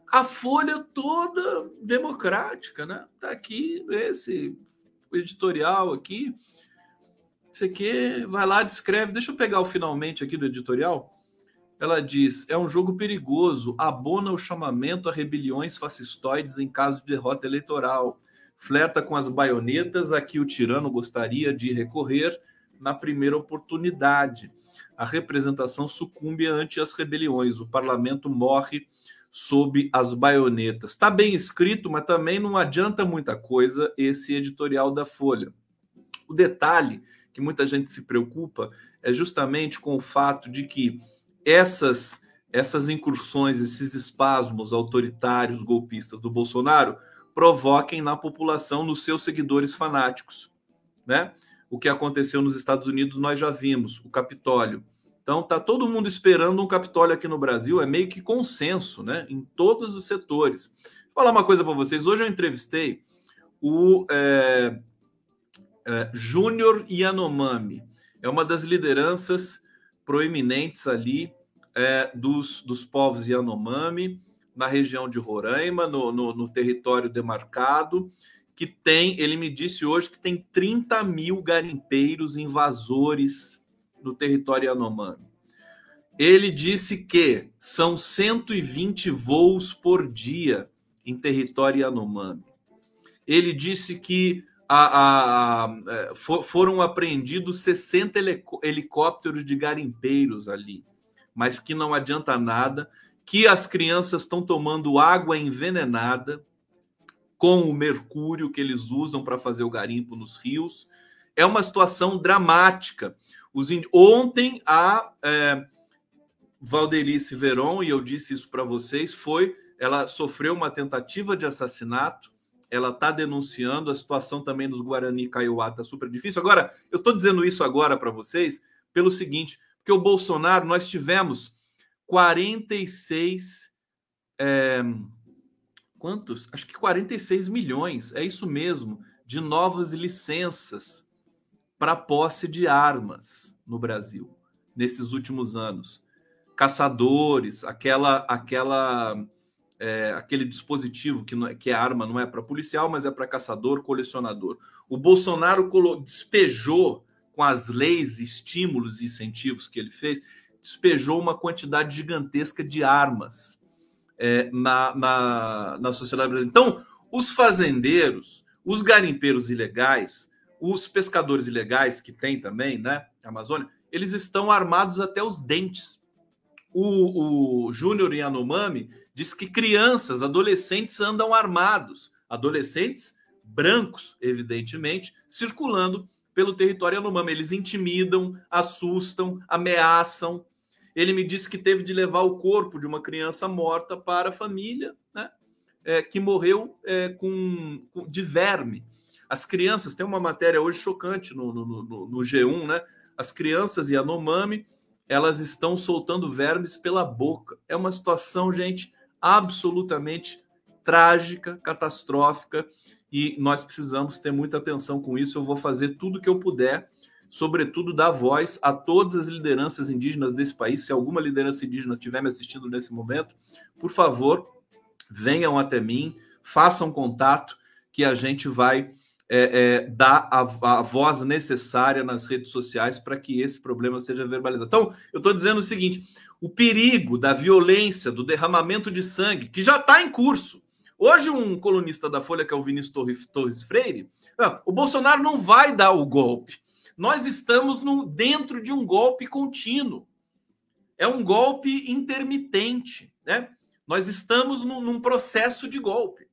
a folha toda democrática, né? Tá aqui esse editorial aqui. Você aqui, vai lá, descreve. Deixa eu pegar o finalmente aqui do editorial. Ela diz: é um jogo perigoso, abona o chamamento a rebeliões fascistoides em caso de derrota eleitoral flerta com as baionetas a que o tirano gostaria de recorrer na primeira oportunidade. A representação sucumbe ante as rebeliões. O parlamento morre sob as baionetas. Está bem escrito, mas também não adianta muita coisa esse editorial da Folha. O detalhe que muita gente se preocupa é justamente com o fato de que essas essas incursões, esses espasmos autoritários golpistas do Bolsonaro provoquem na população, nos seus seguidores fanáticos, né? O que aconteceu nos Estados Unidos nós já vimos, o Capitólio. Então tá todo mundo esperando um Capitólio aqui no Brasil, é meio que consenso, né? Em todos os setores. Vou falar uma coisa para vocês. Hoje eu entrevistei o é, é, Júnior Yanomami, é uma das lideranças proeminentes ali é, dos, dos povos Yanomami na região de Roraima, no, no, no, território demarcado, que tem, ele me disse hoje que tem 30 mil garimpeiros invasores no território Yanomami. Ele disse que são 120 voos por dia em território Yanomami. Ele disse que a, a, a, é, for, foram apreendidos 60 helicópteros de garimpeiros ali, mas que não adianta nada, que as crianças estão tomando água envenenada com o mercúrio que eles usam para fazer o garimpo nos rios. É uma situação dramática. Ontem a é, Valderice Veron, e eu disse isso para vocês, foi ela sofreu uma tentativa de assassinato ela está denunciando a situação também dos Guarani Kaiowá está super difícil. Agora, eu estou dizendo isso agora para vocês pelo seguinte, porque o Bolsonaro, nós tivemos 46 é, quantos? Acho que 46 milhões, é isso mesmo, de novas licenças para posse de armas no Brasil nesses últimos anos. Caçadores, aquela aquela é, aquele dispositivo que, não é, que é arma não é para policial, mas é para caçador, colecionador. O Bolsonaro despejou com as leis, estímulos e incentivos que ele fez, despejou uma quantidade gigantesca de armas é, na, na, na sociedade brasileira. Então, os fazendeiros, os garimpeiros ilegais, os pescadores ilegais que tem também, né, Amazônia, eles estão armados até os dentes. O, o Júnior Yanomami diz que crianças, adolescentes andam armados, adolescentes brancos, evidentemente, circulando pelo território Yanomami. Eles intimidam, assustam, ameaçam. Ele me disse que teve de levar o corpo de uma criança morta para a família, né? É, que morreu é, com, com, de verme. As crianças, tem uma matéria hoje chocante no, no, no, no G1, né? As crianças Yanomami, elas estão soltando vermes pela boca. É uma situação, gente, absolutamente trágica, catastrófica, e nós precisamos ter muita atenção com isso. Eu vou fazer tudo que eu puder, sobretudo dar voz a todas as lideranças indígenas desse país. Se alguma liderança indígena estiver me assistindo nesse momento, por favor, venham até mim, façam contato, que a gente vai é, é, dar a, a, voz necessária nas redes sociais para que esse problema seja verbalizado. Então, eu estou dizendo o seguinte: o perigo da violência, do derramamento de sangue, que já está em curso. Hoje, um colunista da Folha, que é o Vinícius Torres Freire, não, o Bolsonaro não vai dar o golpe. Nós estamos no, dentro de um golpe contínuo. É um golpe intermitente. Né? Nós estamos num, num processo de golpe.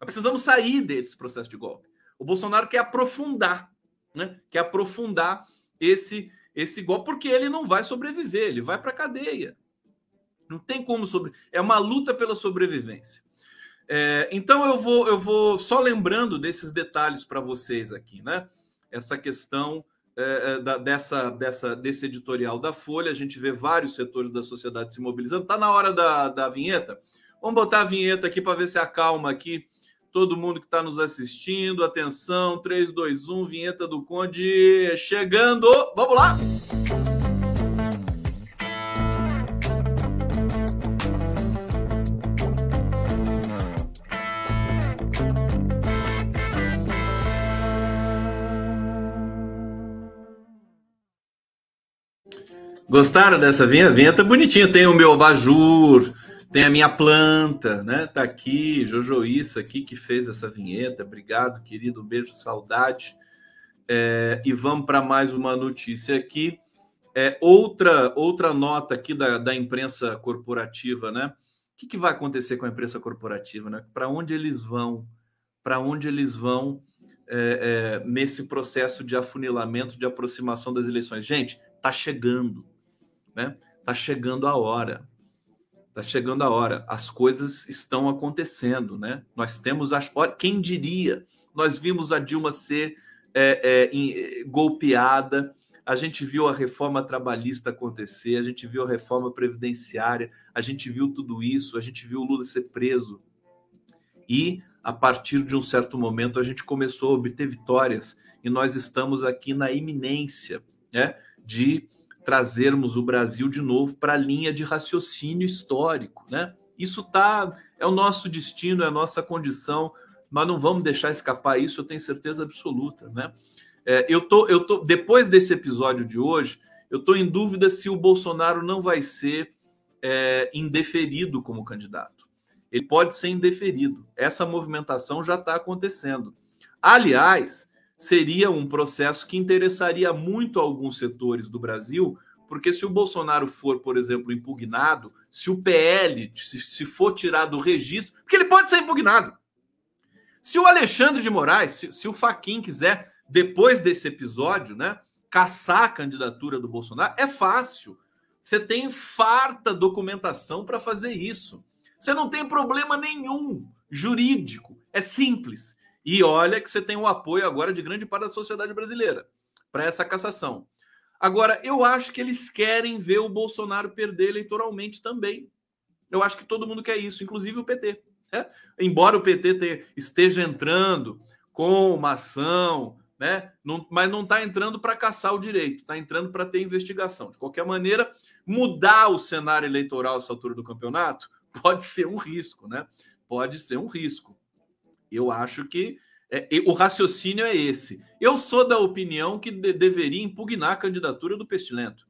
Nós precisamos sair desse processo de golpe. O Bolsonaro quer aprofundar, né? quer aprofundar esse esse golpe, porque ele não vai sobreviver, ele vai para a cadeia. Não tem como sobre. É uma luta pela sobrevivência. É, então eu vou, eu vou só lembrando desses detalhes para vocês aqui, né? Essa questão é, é, da, dessa, dessa, desse editorial da Folha, a gente vê vários setores da sociedade se mobilizando. Tá na hora da, da vinheta. Vamos botar a vinheta aqui para ver se acalma aqui todo mundo que está nos assistindo. Atenção, 3, 2, 1, vinheta do Conde chegando. Vamos lá! Gostaram dessa vinheta? Vinheta bonitinha. Tem o meu abajur, tem a minha planta, né? Tá aqui, Jojoíça aqui que fez essa vinheta. Obrigado, querido. Um beijo, saudade. É, e vamos para mais uma notícia aqui. É, outra outra nota aqui da, da imprensa corporativa, né? O que, que vai acontecer com a imprensa corporativa, né? Para onde eles vão? Para onde eles vão é, é, nesse processo de afunilamento, de aproximação das eleições? Gente, tá chegando, né? Tá chegando a hora. Está chegando a hora, as coisas estão acontecendo, né? Nós temos as. Quem diria? Nós vimos a Dilma ser é, é, em, golpeada, a gente viu a reforma trabalhista acontecer, a gente viu a reforma previdenciária, a gente viu tudo isso, a gente viu o Lula ser preso. E, a partir de um certo momento, a gente começou a obter vitórias, e nós estamos aqui na iminência né, de trazermos o Brasil de novo para a linha de raciocínio histórico, né? Isso tá é o nosso destino, é a nossa condição. Nós não vamos deixar escapar isso, eu tenho certeza absoluta, né? É, eu tô, eu tô depois desse episódio de hoje, eu tô em dúvida se o Bolsonaro não vai ser é, indeferido como candidato. Ele pode ser indeferido. Essa movimentação já está acontecendo. Aliás, seria um processo que interessaria muito a alguns setores do Brasil, porque se o Bolsonaro for, por exemplo, impugnado, se o PL se, for tirado do registro, porque ele pode ser impugnado. Se o Alexandre de Moraes, se, se o Faquin quiser, depois desse episódio, né, caçar a candidatura do Bolsonaro, é fácil. Você tem farta documentação para fazer isso. Você não tem problema nenhum jurídico. É simples. E olha que você tem o apoio agora de grande parte da sociedade brasileira para essa cassação. Agora, eu acho que eles querem ver o Bolsonaro perder eleitoralmente também. Eu acho que todo mundo quer isso, inclusive o PT. Né? Embora o PT te, esteja entrando com uma ação, né? Não, mas não está entrando para caçar o direito, está entrando para ter investigação. De qualquer maneira, mudar o cenário eleitoral essa altura do campeonato pode ser um risco, né? Pode ser um risco. Eu acho que é, o raciocínio é esse. Eu sou da opinião que de, deveria impugnar a candidatura do Pestilento.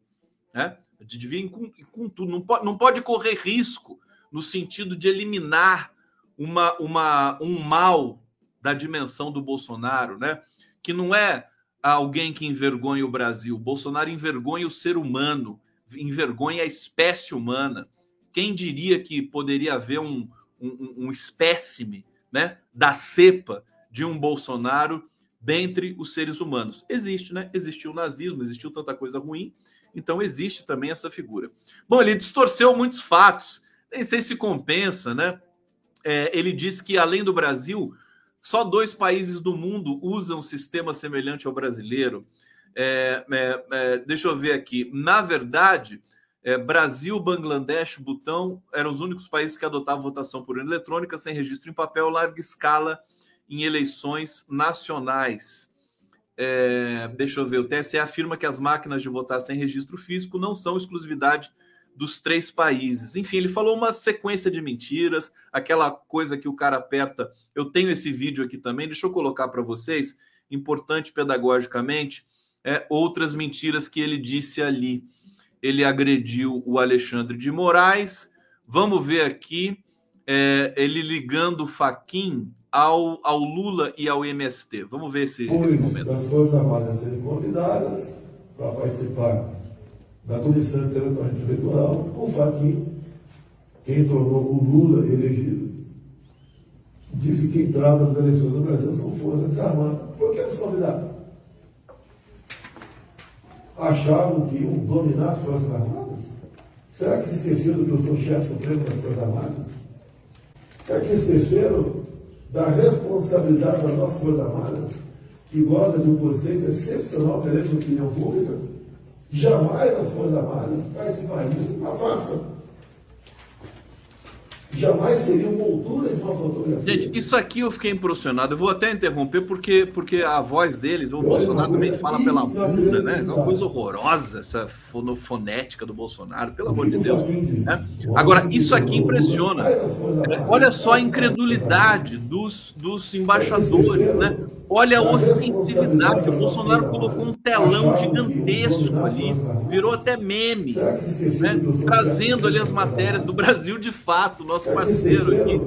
Né? Devia com, com tudo. Não pode, não pode correr risco no sentido de eliminar uma, uma, um mal da dimensão do Bolsonaro, né? que não é alguém que envergonha o Brasil. O Bolsonaro envergonha o ser humano, envergonha a espécie humana. Quem diria que poderia haver um, um, um espécime né, da cepa de um Bolsonaro dentre os seres humanos. Existe, né? Existiu o nazismo, existiu tanta coisa ruim, então existe também essa figura. Bom, ele distorceu muitos fatos, nem sei se compensa, né? É, ele disse que além do Brasil, só dois países do mundo usam um sistema semelhante ao brasileiro. É, é, é deixa eu ver aqui. Na verdade, é, Brasil, Bangladesh, Butão eram os únicos países que adotavam votação por urna eletrônica sem registro em papel, larga escala em eleições nacionais. É, deixa eu ver, o TSE afirma que as máquinas de votar sem registro físico não são exclusividade dos três países. Enfim, ele falou uma sequência de mentiras, aquela coisa que o cara aperta. Eu tenho esse vídeo aqui também, deixa eu colocar para vocês, importante pedagogicamente, é, outras mentiras que ele disse ali ele agrediu o Alexandre de Moraes. Vamos ver aqui é, ele ligando o Faquin ao, ao Lula e ao MST. Vamos ver esse, esse momento. As Forças Armadas serem convidadas para participar da Comissão Intelectualmente Eleitoral, o Faquin, quem tornou o Lula elegido, disse que quem trata das eleições do Brasil são forças armadas. Por que os convidados? Achavam que iam dominar as Forças Armadas? Será que se esqueceram que eu sou chefe supremo das Forças Armadas? Será que se esqueceram da responsabilidade das nossas Forças Armadas, que goza de um conceito excepcional perante a opinião pública? Jamais as Forças Armadas participariam de uma farsa jamais seria moldura de uma fotografia. Gente, isso aqui eu fiquei impressionado. Eu vou até interromper porque, porque a voz deles, o Bolsonaro também fala pela bunda, né? É uma coisa horrorosa essa fonética do Bolsonaro, pelo amor de Deus. Né? Agora, isso aqui impressiona. Olha só a incredulidade dos, dos embaixadores, né? Olha a ostensividade. O Bolsonaro colocou um telão gigantesco ali, virou até meme, né? trazendo ali as matérias do Brasil de fato, nosso parceiro aqui.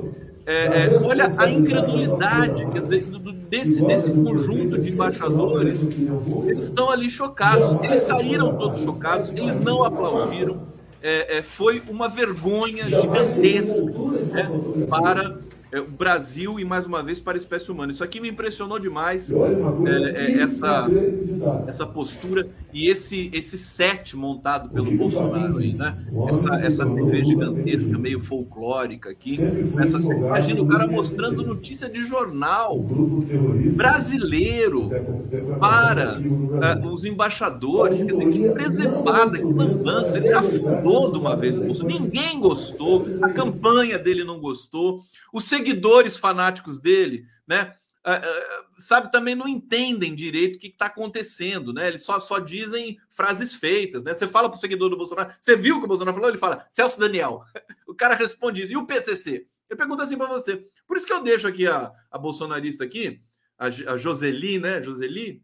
É, é, olha a incredulidade, quer dizer, desse, desse conjunto de embaixadores, eles estão ali chocados, eles saíram todos chocados, eles não aplaudiram. É, é foi uma vergonha gigantesca né, para é, o Brasil e mais uma vez para a espécie humana. Isso aqui me impressionou demais. É, é, essa, essa postura e esse, esse set montado pelo Bolsonaro aí, né? Essa, essa TV gigantesca, meio folclórica aqui. Essa, imagina o cara mostrando notícia de jornal brasileiro para uh, os embaixadores. Quer dizer, que preservada, que lambança. Ele afundou de uma vez o Bolsonaro. Ninguém gostou, a campanha dele não gostou. O seguidores fanáticos dele, né? Uh, uh, sabe, também não entendem direito o que está acontecendo, né? Eles só, só dizem frases feitas, né? Você fala para o seguidor do Bolsonaro, você viu o que o Bolsonaro falou? Ele fala, Celso Daniel. O cara responde isso. E o PCC? Eu pergunto assim para você. Por isso que eu deixo aqui a, a bolsonarista aqui, a, a Joseli, né? Joseli,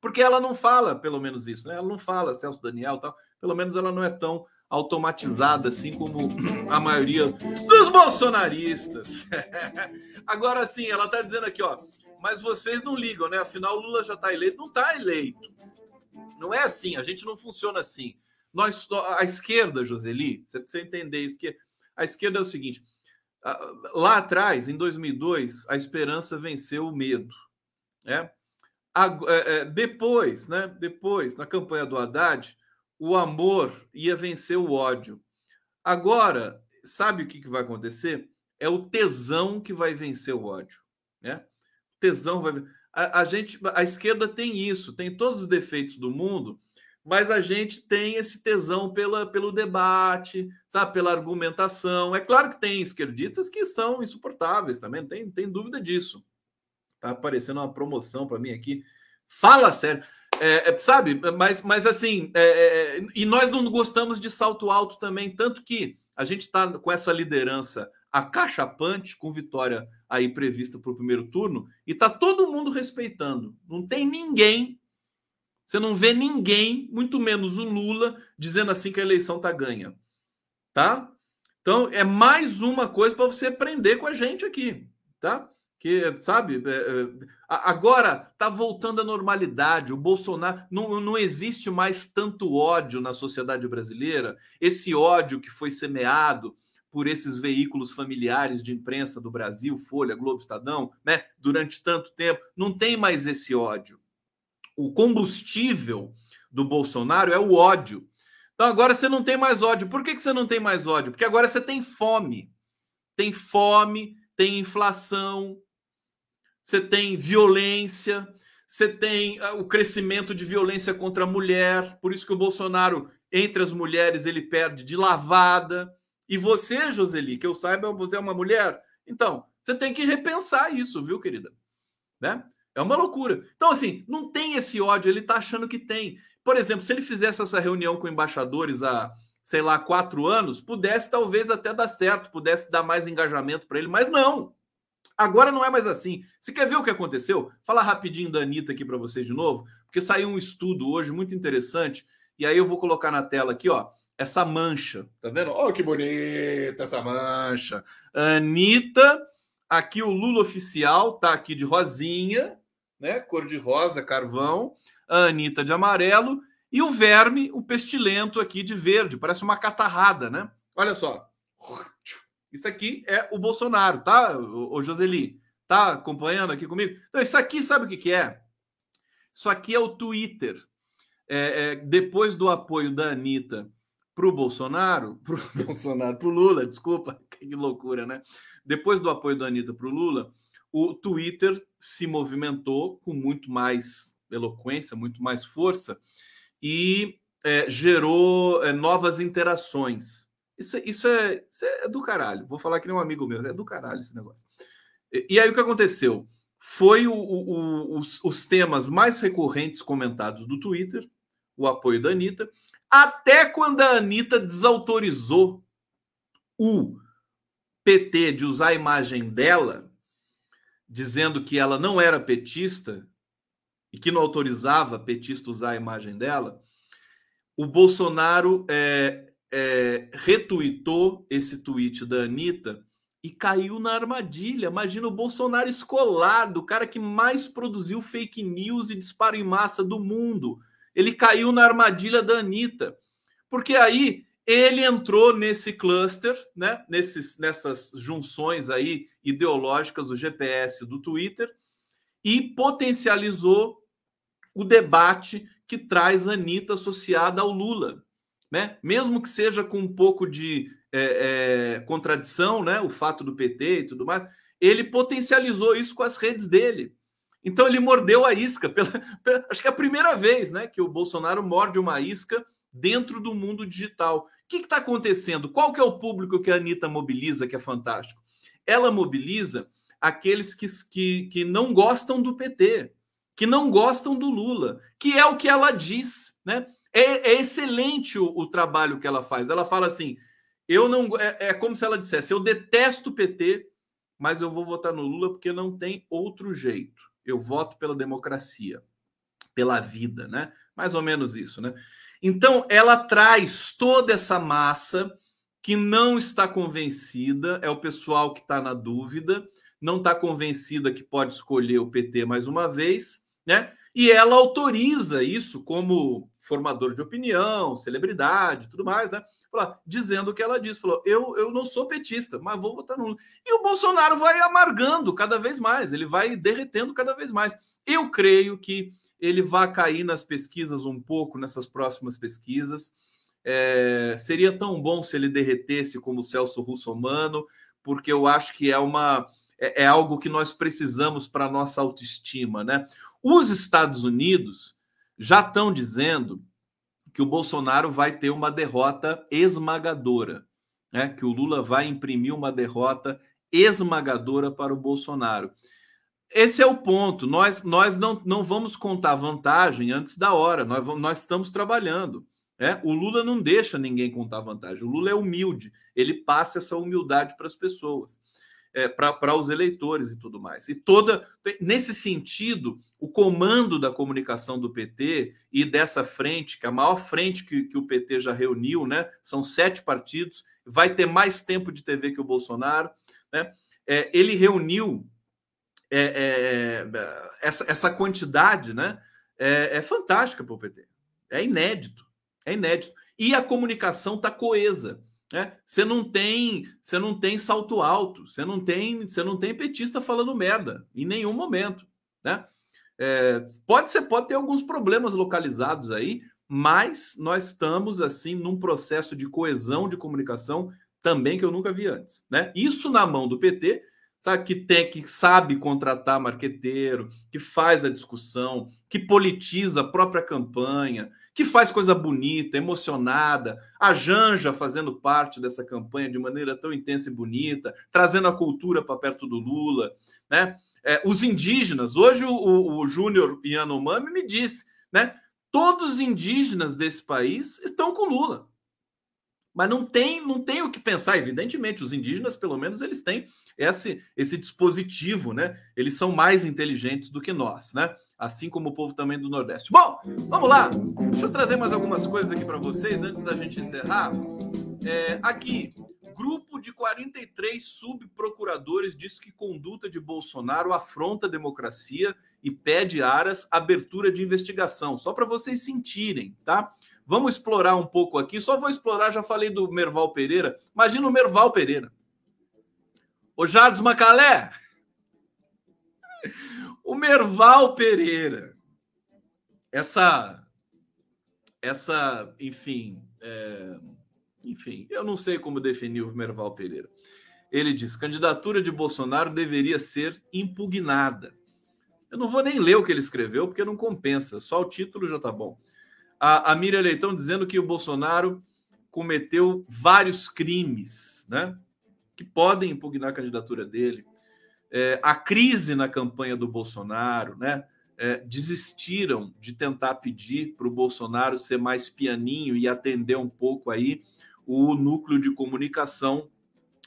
porque ela não fala, pelo menos isso, né? Ela não fala Celso Daniel tal. Pelo menos ela não é tão automatizada, assim como a maioria dos bolsonaristas. Agora sim, ela está dizendo aqui, ó, mas vocês não ligam, né? Afinal, Lula já está eleito. Não está eleito. Não é assim, a gente não funciona assim. Nós, a esquerda, Joseli, você precisa entender isso, porque a esquerda é o seguinte: lá atrás, em 2002, a esperança venceu o medo. Né? Depois, né? Depois, na campanha do Haddad, o amor ia vencer o ódio. Agora, sabe o que, que vai acontecer? É o tesão que vai vencer o ódio. Né? Tesão vai. A, a gente, a esquerda tem isso, tem todos os defeitos do mundo, mas a gente tem esse tesão pela, pelo debate, sabe, pela argumentação. É claro que tem esquerdistas que são insuportáveis também, tem, tem dúvida disso. Tá aparecendo uma promoção para mim aqui. Fala sério. É, é, sabe, mas, mas assim, é, é, é, e nós não gostamos de salto alto também, tanto que a gente está com essa liderança acachapante, com vitória aí prevista para o primeiro turno, e tá todo mundo respeitando. Não tem ninguém, você não vê ninguém, muito menos o Lula, dizendo assim que a eleição tá ganha. Tá? Então é mais uma coisa para você aprender com a gente aqui, tá? Que sabe é, é, agora está voltando à normalidade o Bolsonaro não, não existe mais tanto ódio na sociedade brasileira? Esse ódio que foi semeado por esses veículos familiares de imprensa do Brasil Folha Globo Estadão né durante tanto tempo não tem mais esse ódio. O combustível do Bolsonaro é o ódio. Então agora você não tem mais ódio. Por que, que você não tem mais ódio? Porque agora você tem fome. Tem fome tem inflação você tem violência, você tem ah, o crescimento de violência contra a mulher, por isso que o Bolsonaro, entre as mulheres, ele perde de lavada. E você, Joseli, que eu saiba, você é uma mulher. Então, você tem que repensar isso, viu, querida? Né? É uma loucura. Então, assim, não tem esse ódio, ele tá achando que tem. Por exemplo, se ele fizesse essa reunião com embaixadores há, sei lá, quatro anos, pudesse talvez até dar certo, pudesse dar mais engajamento para ele, mas não. Agora não é mais assim. Você quer ver o que aconteceu? Fala rapidinho da Anitta aqui para vocês de novo, porque saiu um estudo hoje muito interessante, e aí eu vou colocar na tela aqui, ó, essa mancha. Tá vendo? Oh, que bonita essa mancha. Anitta, aqui o Lula oficial, tá aqui de rosinha, né? Cor de rosa, carvão. A Anitta de amarelo. E o verme, o pestilento aqui de verde. Parece uma catarrada, né? Olha só. Isso aqui é o Bolsonaro, tá, o Joseli? Tá acompanhando aqui comigo? Então, isso aqui, sabe o que, que é? Isso aqui é o Twitter. É, é, depois do apoio da Anitta para o Bolsonaro, para o Bolsonaro, para o Lula, desculpa, que loucura, né? Depois do apoio da Anitta para o Lula, o Twitter se movimentou com muito mais eloquência, muito mais força e é, gerou é, novas interações. Isso, isso, é, isso é do caralho. Vou falar que nem um amigo meu, é do caralho esse negócio. E, e aí o que aconteceu? Foi o, o, os, os temas mais recorrentes comentados do Twitter, o apoio da Anitta, até quando a Anitta desautorizou o PT de usar a imagem dela, dizendo que ela não era petista e que não autorizava petista usar a imagem dela, o Bolsonaro é, é, retuitou esse tweet da Anitta e caiu na armadilha. Imagina o Bolsonaro escolado, o cara que mais produziu fake news e disparo em massa do mundo. Ele caiu na armadilha da Anitta. Porque aí ele entrou nesse cluster, né? Nesses, nessas junções aí ideológicas do GPS do Twitter e potencializou o debate que traz a Anitta associada ao Lula né? Mesmo que seja com um pouco de é, é, contradição, né? O fato do PT e tudo mais, ele potencializou isso com as redes dele. Então ele mordeu a isca. Pela, pela, acho que é a primeira vez, né, que o Bolsonaro morde uma isca dentro do mundo digital. O que está acontecendo? Qual que é o público que a Anitta mobiliza, que é fantástico? Ela mobiliza aqueles que, que, que não gostam do PT, que não gostam do Lula, que é o que ela diz, né? É, é excelente o, o, trabalho que ela faz. Ela fala assim: eu não. É, é como se ela dissesse: eu detesto o PT, mas eu vou votar no Lula porque não tem outro jeito. Eu voto pela democracia, pela vida, né? Mais ou menos isso, né? Então, ela traz toda essa massa que não está convencida, é o pessoal que está na dúvida, não está convencida que pode escolher o PT mais uma vez, né? E ela autoriza isso como formador de opinião, celebridade, tudo mais, né? dizendo o que ela disse, falou: eu, eu não sou petista, mas vou votar no Lula. E o Bolsonaro vai amargando cada vez mais, ele vai derretendo cada vez mais. Eu creio que ele vai cair nas pesquisas um pouco, nessas próximas pesquisas. É, seria tão bom se ele derretesse como o Celso Russomano, porque eu acho que é uma é, é algo que nós precisamos para nossa autoestima, né? Os Estados Unidos já estão dizendo que o Bolsonaro vai ter uma derrota esmagadora, né? Que o Lula vai imprimir uma derrota esmagadora para o Bolsonaro. Esse é o ponto. Nós, nós não, não vamos contar vantagem antes da hora. Nós, nós estamos trabalhando. Né? O Lula não deixa ninguém contar vantagem. O Lula é humilde. Ele passa essa humildade para as pessoas é, para os eleitores e tudo mais. E toda nesse sentido, o comando da comunicação do PT e dessa frente, que é a maior frente que, que o PT já reuniu, né? São sete partidos, vai ter mais tempo de TV que o Bolsonaro, né? É, ele reuniu é, é, é essa, essa quantidade, né? É, é fantástica para o PT. É inédito, é inédito. E a comunicação está coesa. Né? Você não tem, você não tem salto alto, você não tem, você não tem petista falando merda em nenhum momento, né? É, pode ser, pode ter alguns problemas localizados aí, mas nós estamos assim num processo de coesão de comunicação também que eu nunca vi antes, né? Isso na mão do PT, sabe que tem que sabe contratar marqueteiro, que faz a discussão, que politiza a própria campanha, que faz coisa bonita, emocionada, a Janja fazendo parte dessa campanha de maneira tão intensa e bonita, trazendo a cultura para perto do Lula, né? É, os indígenas, hoje o, o, o Júnior Yanomami me disse, né? Todos os indígenas desse país estão com Lula. Mas não tem, não tem o que pensar, evidentemente, os indígenas, pelo menos, eles têm esse, esse dispositivo, né? Eles são mais inteligentes do que nós, né? assim como o povo também do Nordeste. Bom, vamos lá. Deixa eu trazer mais algumas coisas aqui para vocês antes da gente encerrar. É, aqui, grupo de 43 subprocuradores diz que conduta de Bolsonaro afronta a democracia e pede aras abertura de investigação. Só para vocês sentirem, tá? Vamos explorar um pouco aqui. Só vou explorar, já falei do Merval Pereira. Imagina o Merval Pereira. Ô Jardim Macalé, o Merval Pereira, essa, essa, enfim, é, enfim, eu não sei como definir o Merval Pereira. Ele diz: candidatura de Bolsonaro deveria ser impugnada. Eu não vou nem ler o que ele escreveu, porque não compensa, só o título já tá bom. A, a Miriam Leitão dizendo que o Bolsonaro cometeu vários crimes, né? Que podem impugnar a candidatura dele é, a crise na campanha do Bolsonaro, né? É, desistiram de tentar pedir para o Bolsonaro ser mais pianinho e atender um pouco aí o núcleo de comunicação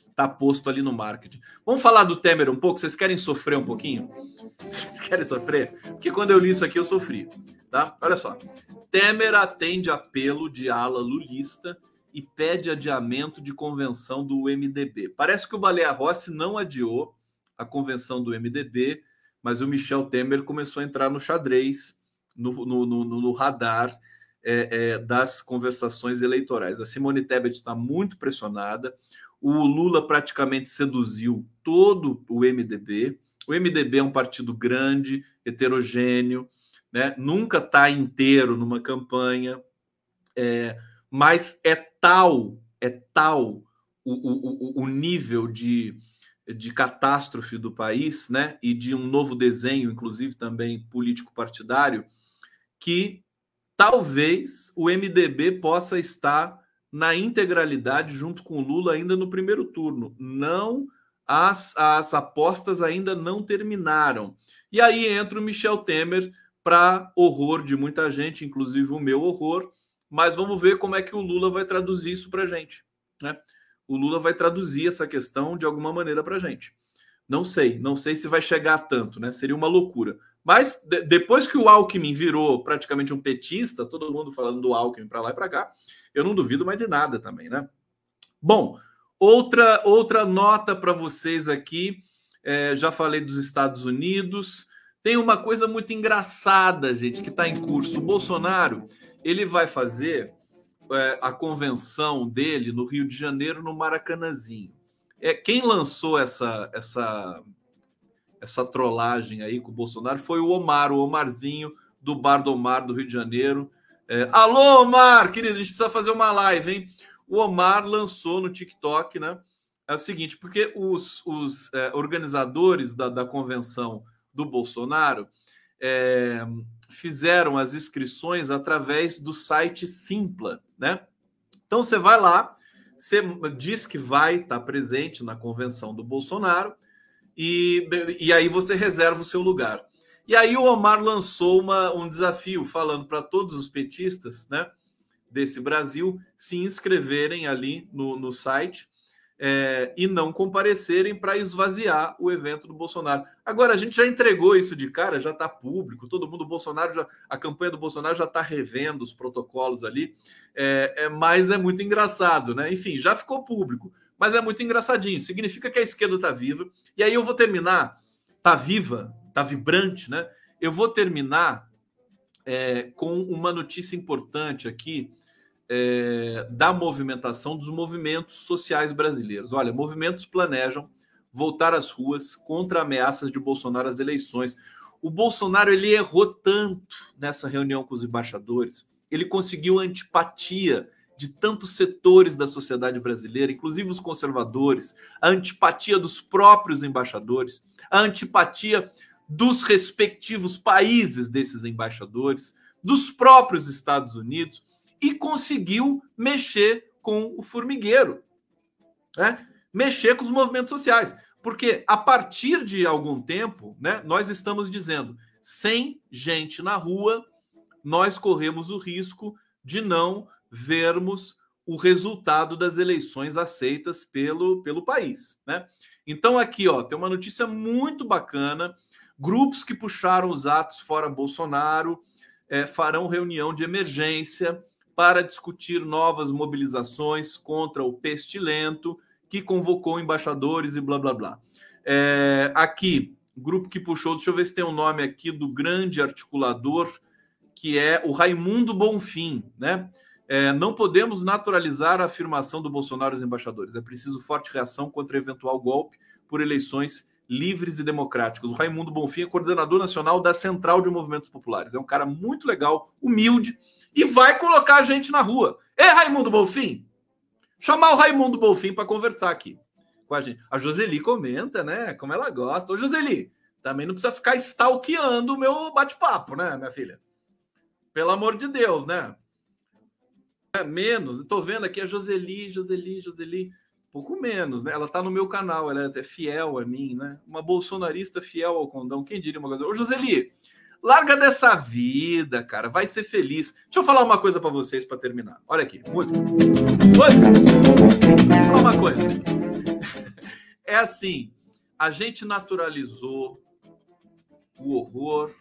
está posto ali no marketing. Vamos falar do Temer um pouco? Vocês querem sofrer um pouquinho? Vocês querem sofrer? Porque quando eu li isso aqui eu sofri, tá? Olha só. Temer atende apelo de ala lulista e pede adiamento de convenção do MDB. Parece que o Baleia Rossi não adiou a convenção do MDB, mas o Michel Temer começou a entrar no xadrez, no, no, no, no radar é, é, das conversações eleitorais. A Simone Tebet está muito pressionada. O Lula praticamente seduziu todo o MDB. O MDB é um partido grande, heterogêneo, né? nunca está inteiro numa campanha, é, mas é tal, é tal o, o, o nível de de catástrofe do país, né, e de um novo desenho, inclusive também político partidário, que talvez o MDB possa estar na integralidade junto com o Lula ainda no primeiro turno. Não as, as apostas ainda não terminaram. E aí entra o Michel Temer para horror de muita gente, inclusive o meu horror. Mas vamos ver como é que o Lula vai traduzir isso para gente, né? o Lula vai traduzir essa questão de alguma maneira para gente. Não sei, não sei se vai chegar a tanto, né? Seria uma loucura. Mas de, depois que o Alckmin virou praticamente um petista, todo mundo falando do Alckmin para lá e para cá, eu não duvido mais de nada também, né? Bom, outra outra nota para vocês aqui. É, já falei dos Estados Unidos. Tem uma coisa muito engraçada, gente, que está em curso. O Bolsonaro ele vai fazer é, a convenção dele no Rio de Janeiro, no Maracanãzinho. É, quem lançou essa, essa essa trollagem aí com o Bolsonaro foi o Omar, o Omarzinho do Bar do Omar do Rio de Janeiro. É, Alô, Omar, querido, a gente precisa fazer uma live, hein? O Omar lançou no TikTok, né? É o seguinte, porque os, os é, organizadores da, da convenção do Bolsonaro é, fizeram as inscrições através do site Simpla, né? Então você vai lá, você diz que vai estar presente na convenção do Bolsonaro e, e aí você reserva o seu lugar. E aí o Omar lançou uma, um desafio falando para todos os petistas né, desse Brasil se inscreverem ali no, no site é, e não comparecerem para esvaziar o evento do Bolsonaro. Agora, a gente já entregou isso de cara, já está público, todo mundo, Bolsonaro, já, a campanha do Bolsonaro já está revendo os protocolos ali, é, é, mas é muito engraçado, né? Enfim, já ficou público mas é muito engraçadinho. Significa que a esquerda está viva. E aí eu vou terminar, está viva, está vibrante, né? Eu vou terminar é, com uma notícia importante aqui é, da movimentação dos movimentos sociais brasileiros. Olha, movimentos planejam voltar às ruas contra ameaças de Bolsonaro às eleições. O Bolsonaro ele errou tanto nessa reunião com os embaixadores. Ele conseguiu antipatia de tantos setores da sociedade brasileira, inclusive os conservadores, a antipatia dos próprios embaixadores, a antipatia dos respectivos países desses embaixadores, dos próprios Estados Unidos, e conseguiu mexer com o formigueiro, né? mexer com os movimentos sociais. Porque a partir de algum tempo, né, nós estamos dizendo, sem gente na rua, nós corremos o risco de não vermos o resultado das eleições aceitas pelo, pelo país, né? Então aqui, ó, tem uma notícia muito bacana. Grupos que puxaram os atos fora Bolsonaro é, farão reunião de emergência para discutir novas mobilizações contra o pestilento que convocou embaixadores e blá blá blá. É, aqui, grupo que puxou, deixa eu ver se tem o um nome aqui do grande articulador, que é o Raimundo Bonfim, né? É, não podemos naturalizar a afirmação do Bolsonaro aos embaixadores. É preciso forte reação contra eventual golpe por eleições livres e democráticas. O Raimundo Bonfim é coordenador nacional da Central de Movimentos Populares. É um cara muito legal, humilde e vai colocar a gente na rua. É Raimundo Bonfim? Chamar o Raimundo Bonfim para conversar aqui com a gente. A Joseli comenta, né? Como ela gosta. Ô, Joseli, também não precisa ficar stalkeando o meu bate-papo, né, minha filha? Pelo amor de Deus, né? É, menos. Estou vendo aqui a Joseli, Joseli, Joseli. Pouco menos, né? Ela está no meu canal, ela é fiel a mim, né? Uma bolsonarista fiel ao condão. Quem diria uma coisa? Ô, Joseli, larga dessa vida, cara. Vai ser feliz. Deixa eu falar uma coisa para vocês para terminar. Olha aqui, música. Música. Vou falar uma coisa. É assim, a gente naturalizou o horror,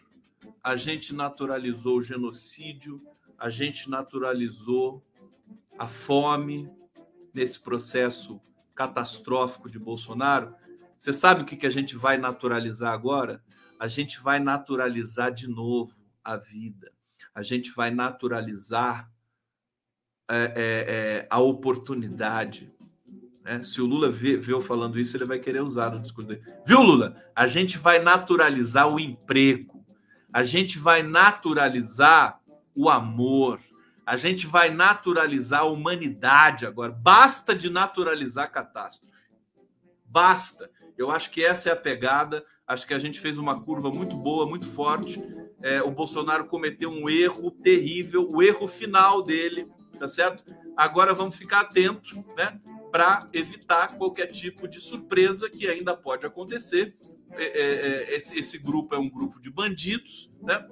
a gente naturalizou o genocídio, a gente naturalizou a fome nesse processo catastrófico de Bolsonaro. Você sabe o que, que a gente vai naturalizar agora? A gente vai naturalizar de novo a vida. A gente vai naturalizar é, é, é, a oportunidade. Né? Se o Lula vê, vê eu falando isso, ele vai querer usar no discurso dele. Viu, Lula? A gente vai naturalizar o emprego. A gente vai naturalizar o amor. A gente vai naturalizar a humanidade agora. Basta de naturalizar catástrofe. Basta. Eu acho que essa é a pegada. Acho que a gente fez uma curva muito boa, muito forte. É, o Bolsonaro cometeu um erro terrível, o erro final dele, tá certo? Agora vamos ficar atentos, né? Para evitar qualquer tipo de surpresa que ainda pode acontecer. É, é, é esse, esse grupo é um grupo de bandidos, né?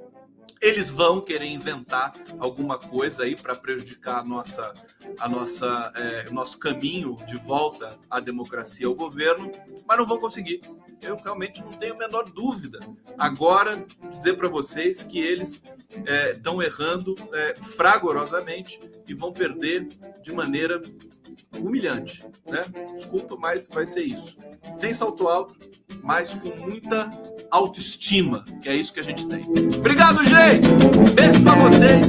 Eles vão querer inventar alguma coisa aí para prejudicar a nossa, a nossa, é, nosso caminho de volta à democracia ao governo, mas não vão conseguir. Eu realmente não tenho a menor dúvida. Agora, dizer para vocês que eles estão é, errando é, fragorosamente e vão perder de maneira humilhante, né? Desculpa, mas vai ser isso. Sem salto alto, mas com muita autoestima, que é isso que a gente tem. Obrigado, gente! Beijo pra vocês,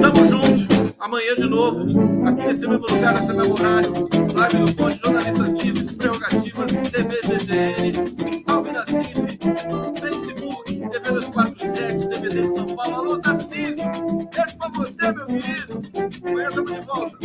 tamo junto. Amanhã de novo, aqui nesse mesmo lugar, na mesmo horário, live no Ponte Jornalistas Livres, Prerrogativas, TV GGN, Salve da CIF, Facebook, TV 247, DVD de São Paulo. Alô, Tarcísio! Beijo pra você, meu querido! Amanhã de volta.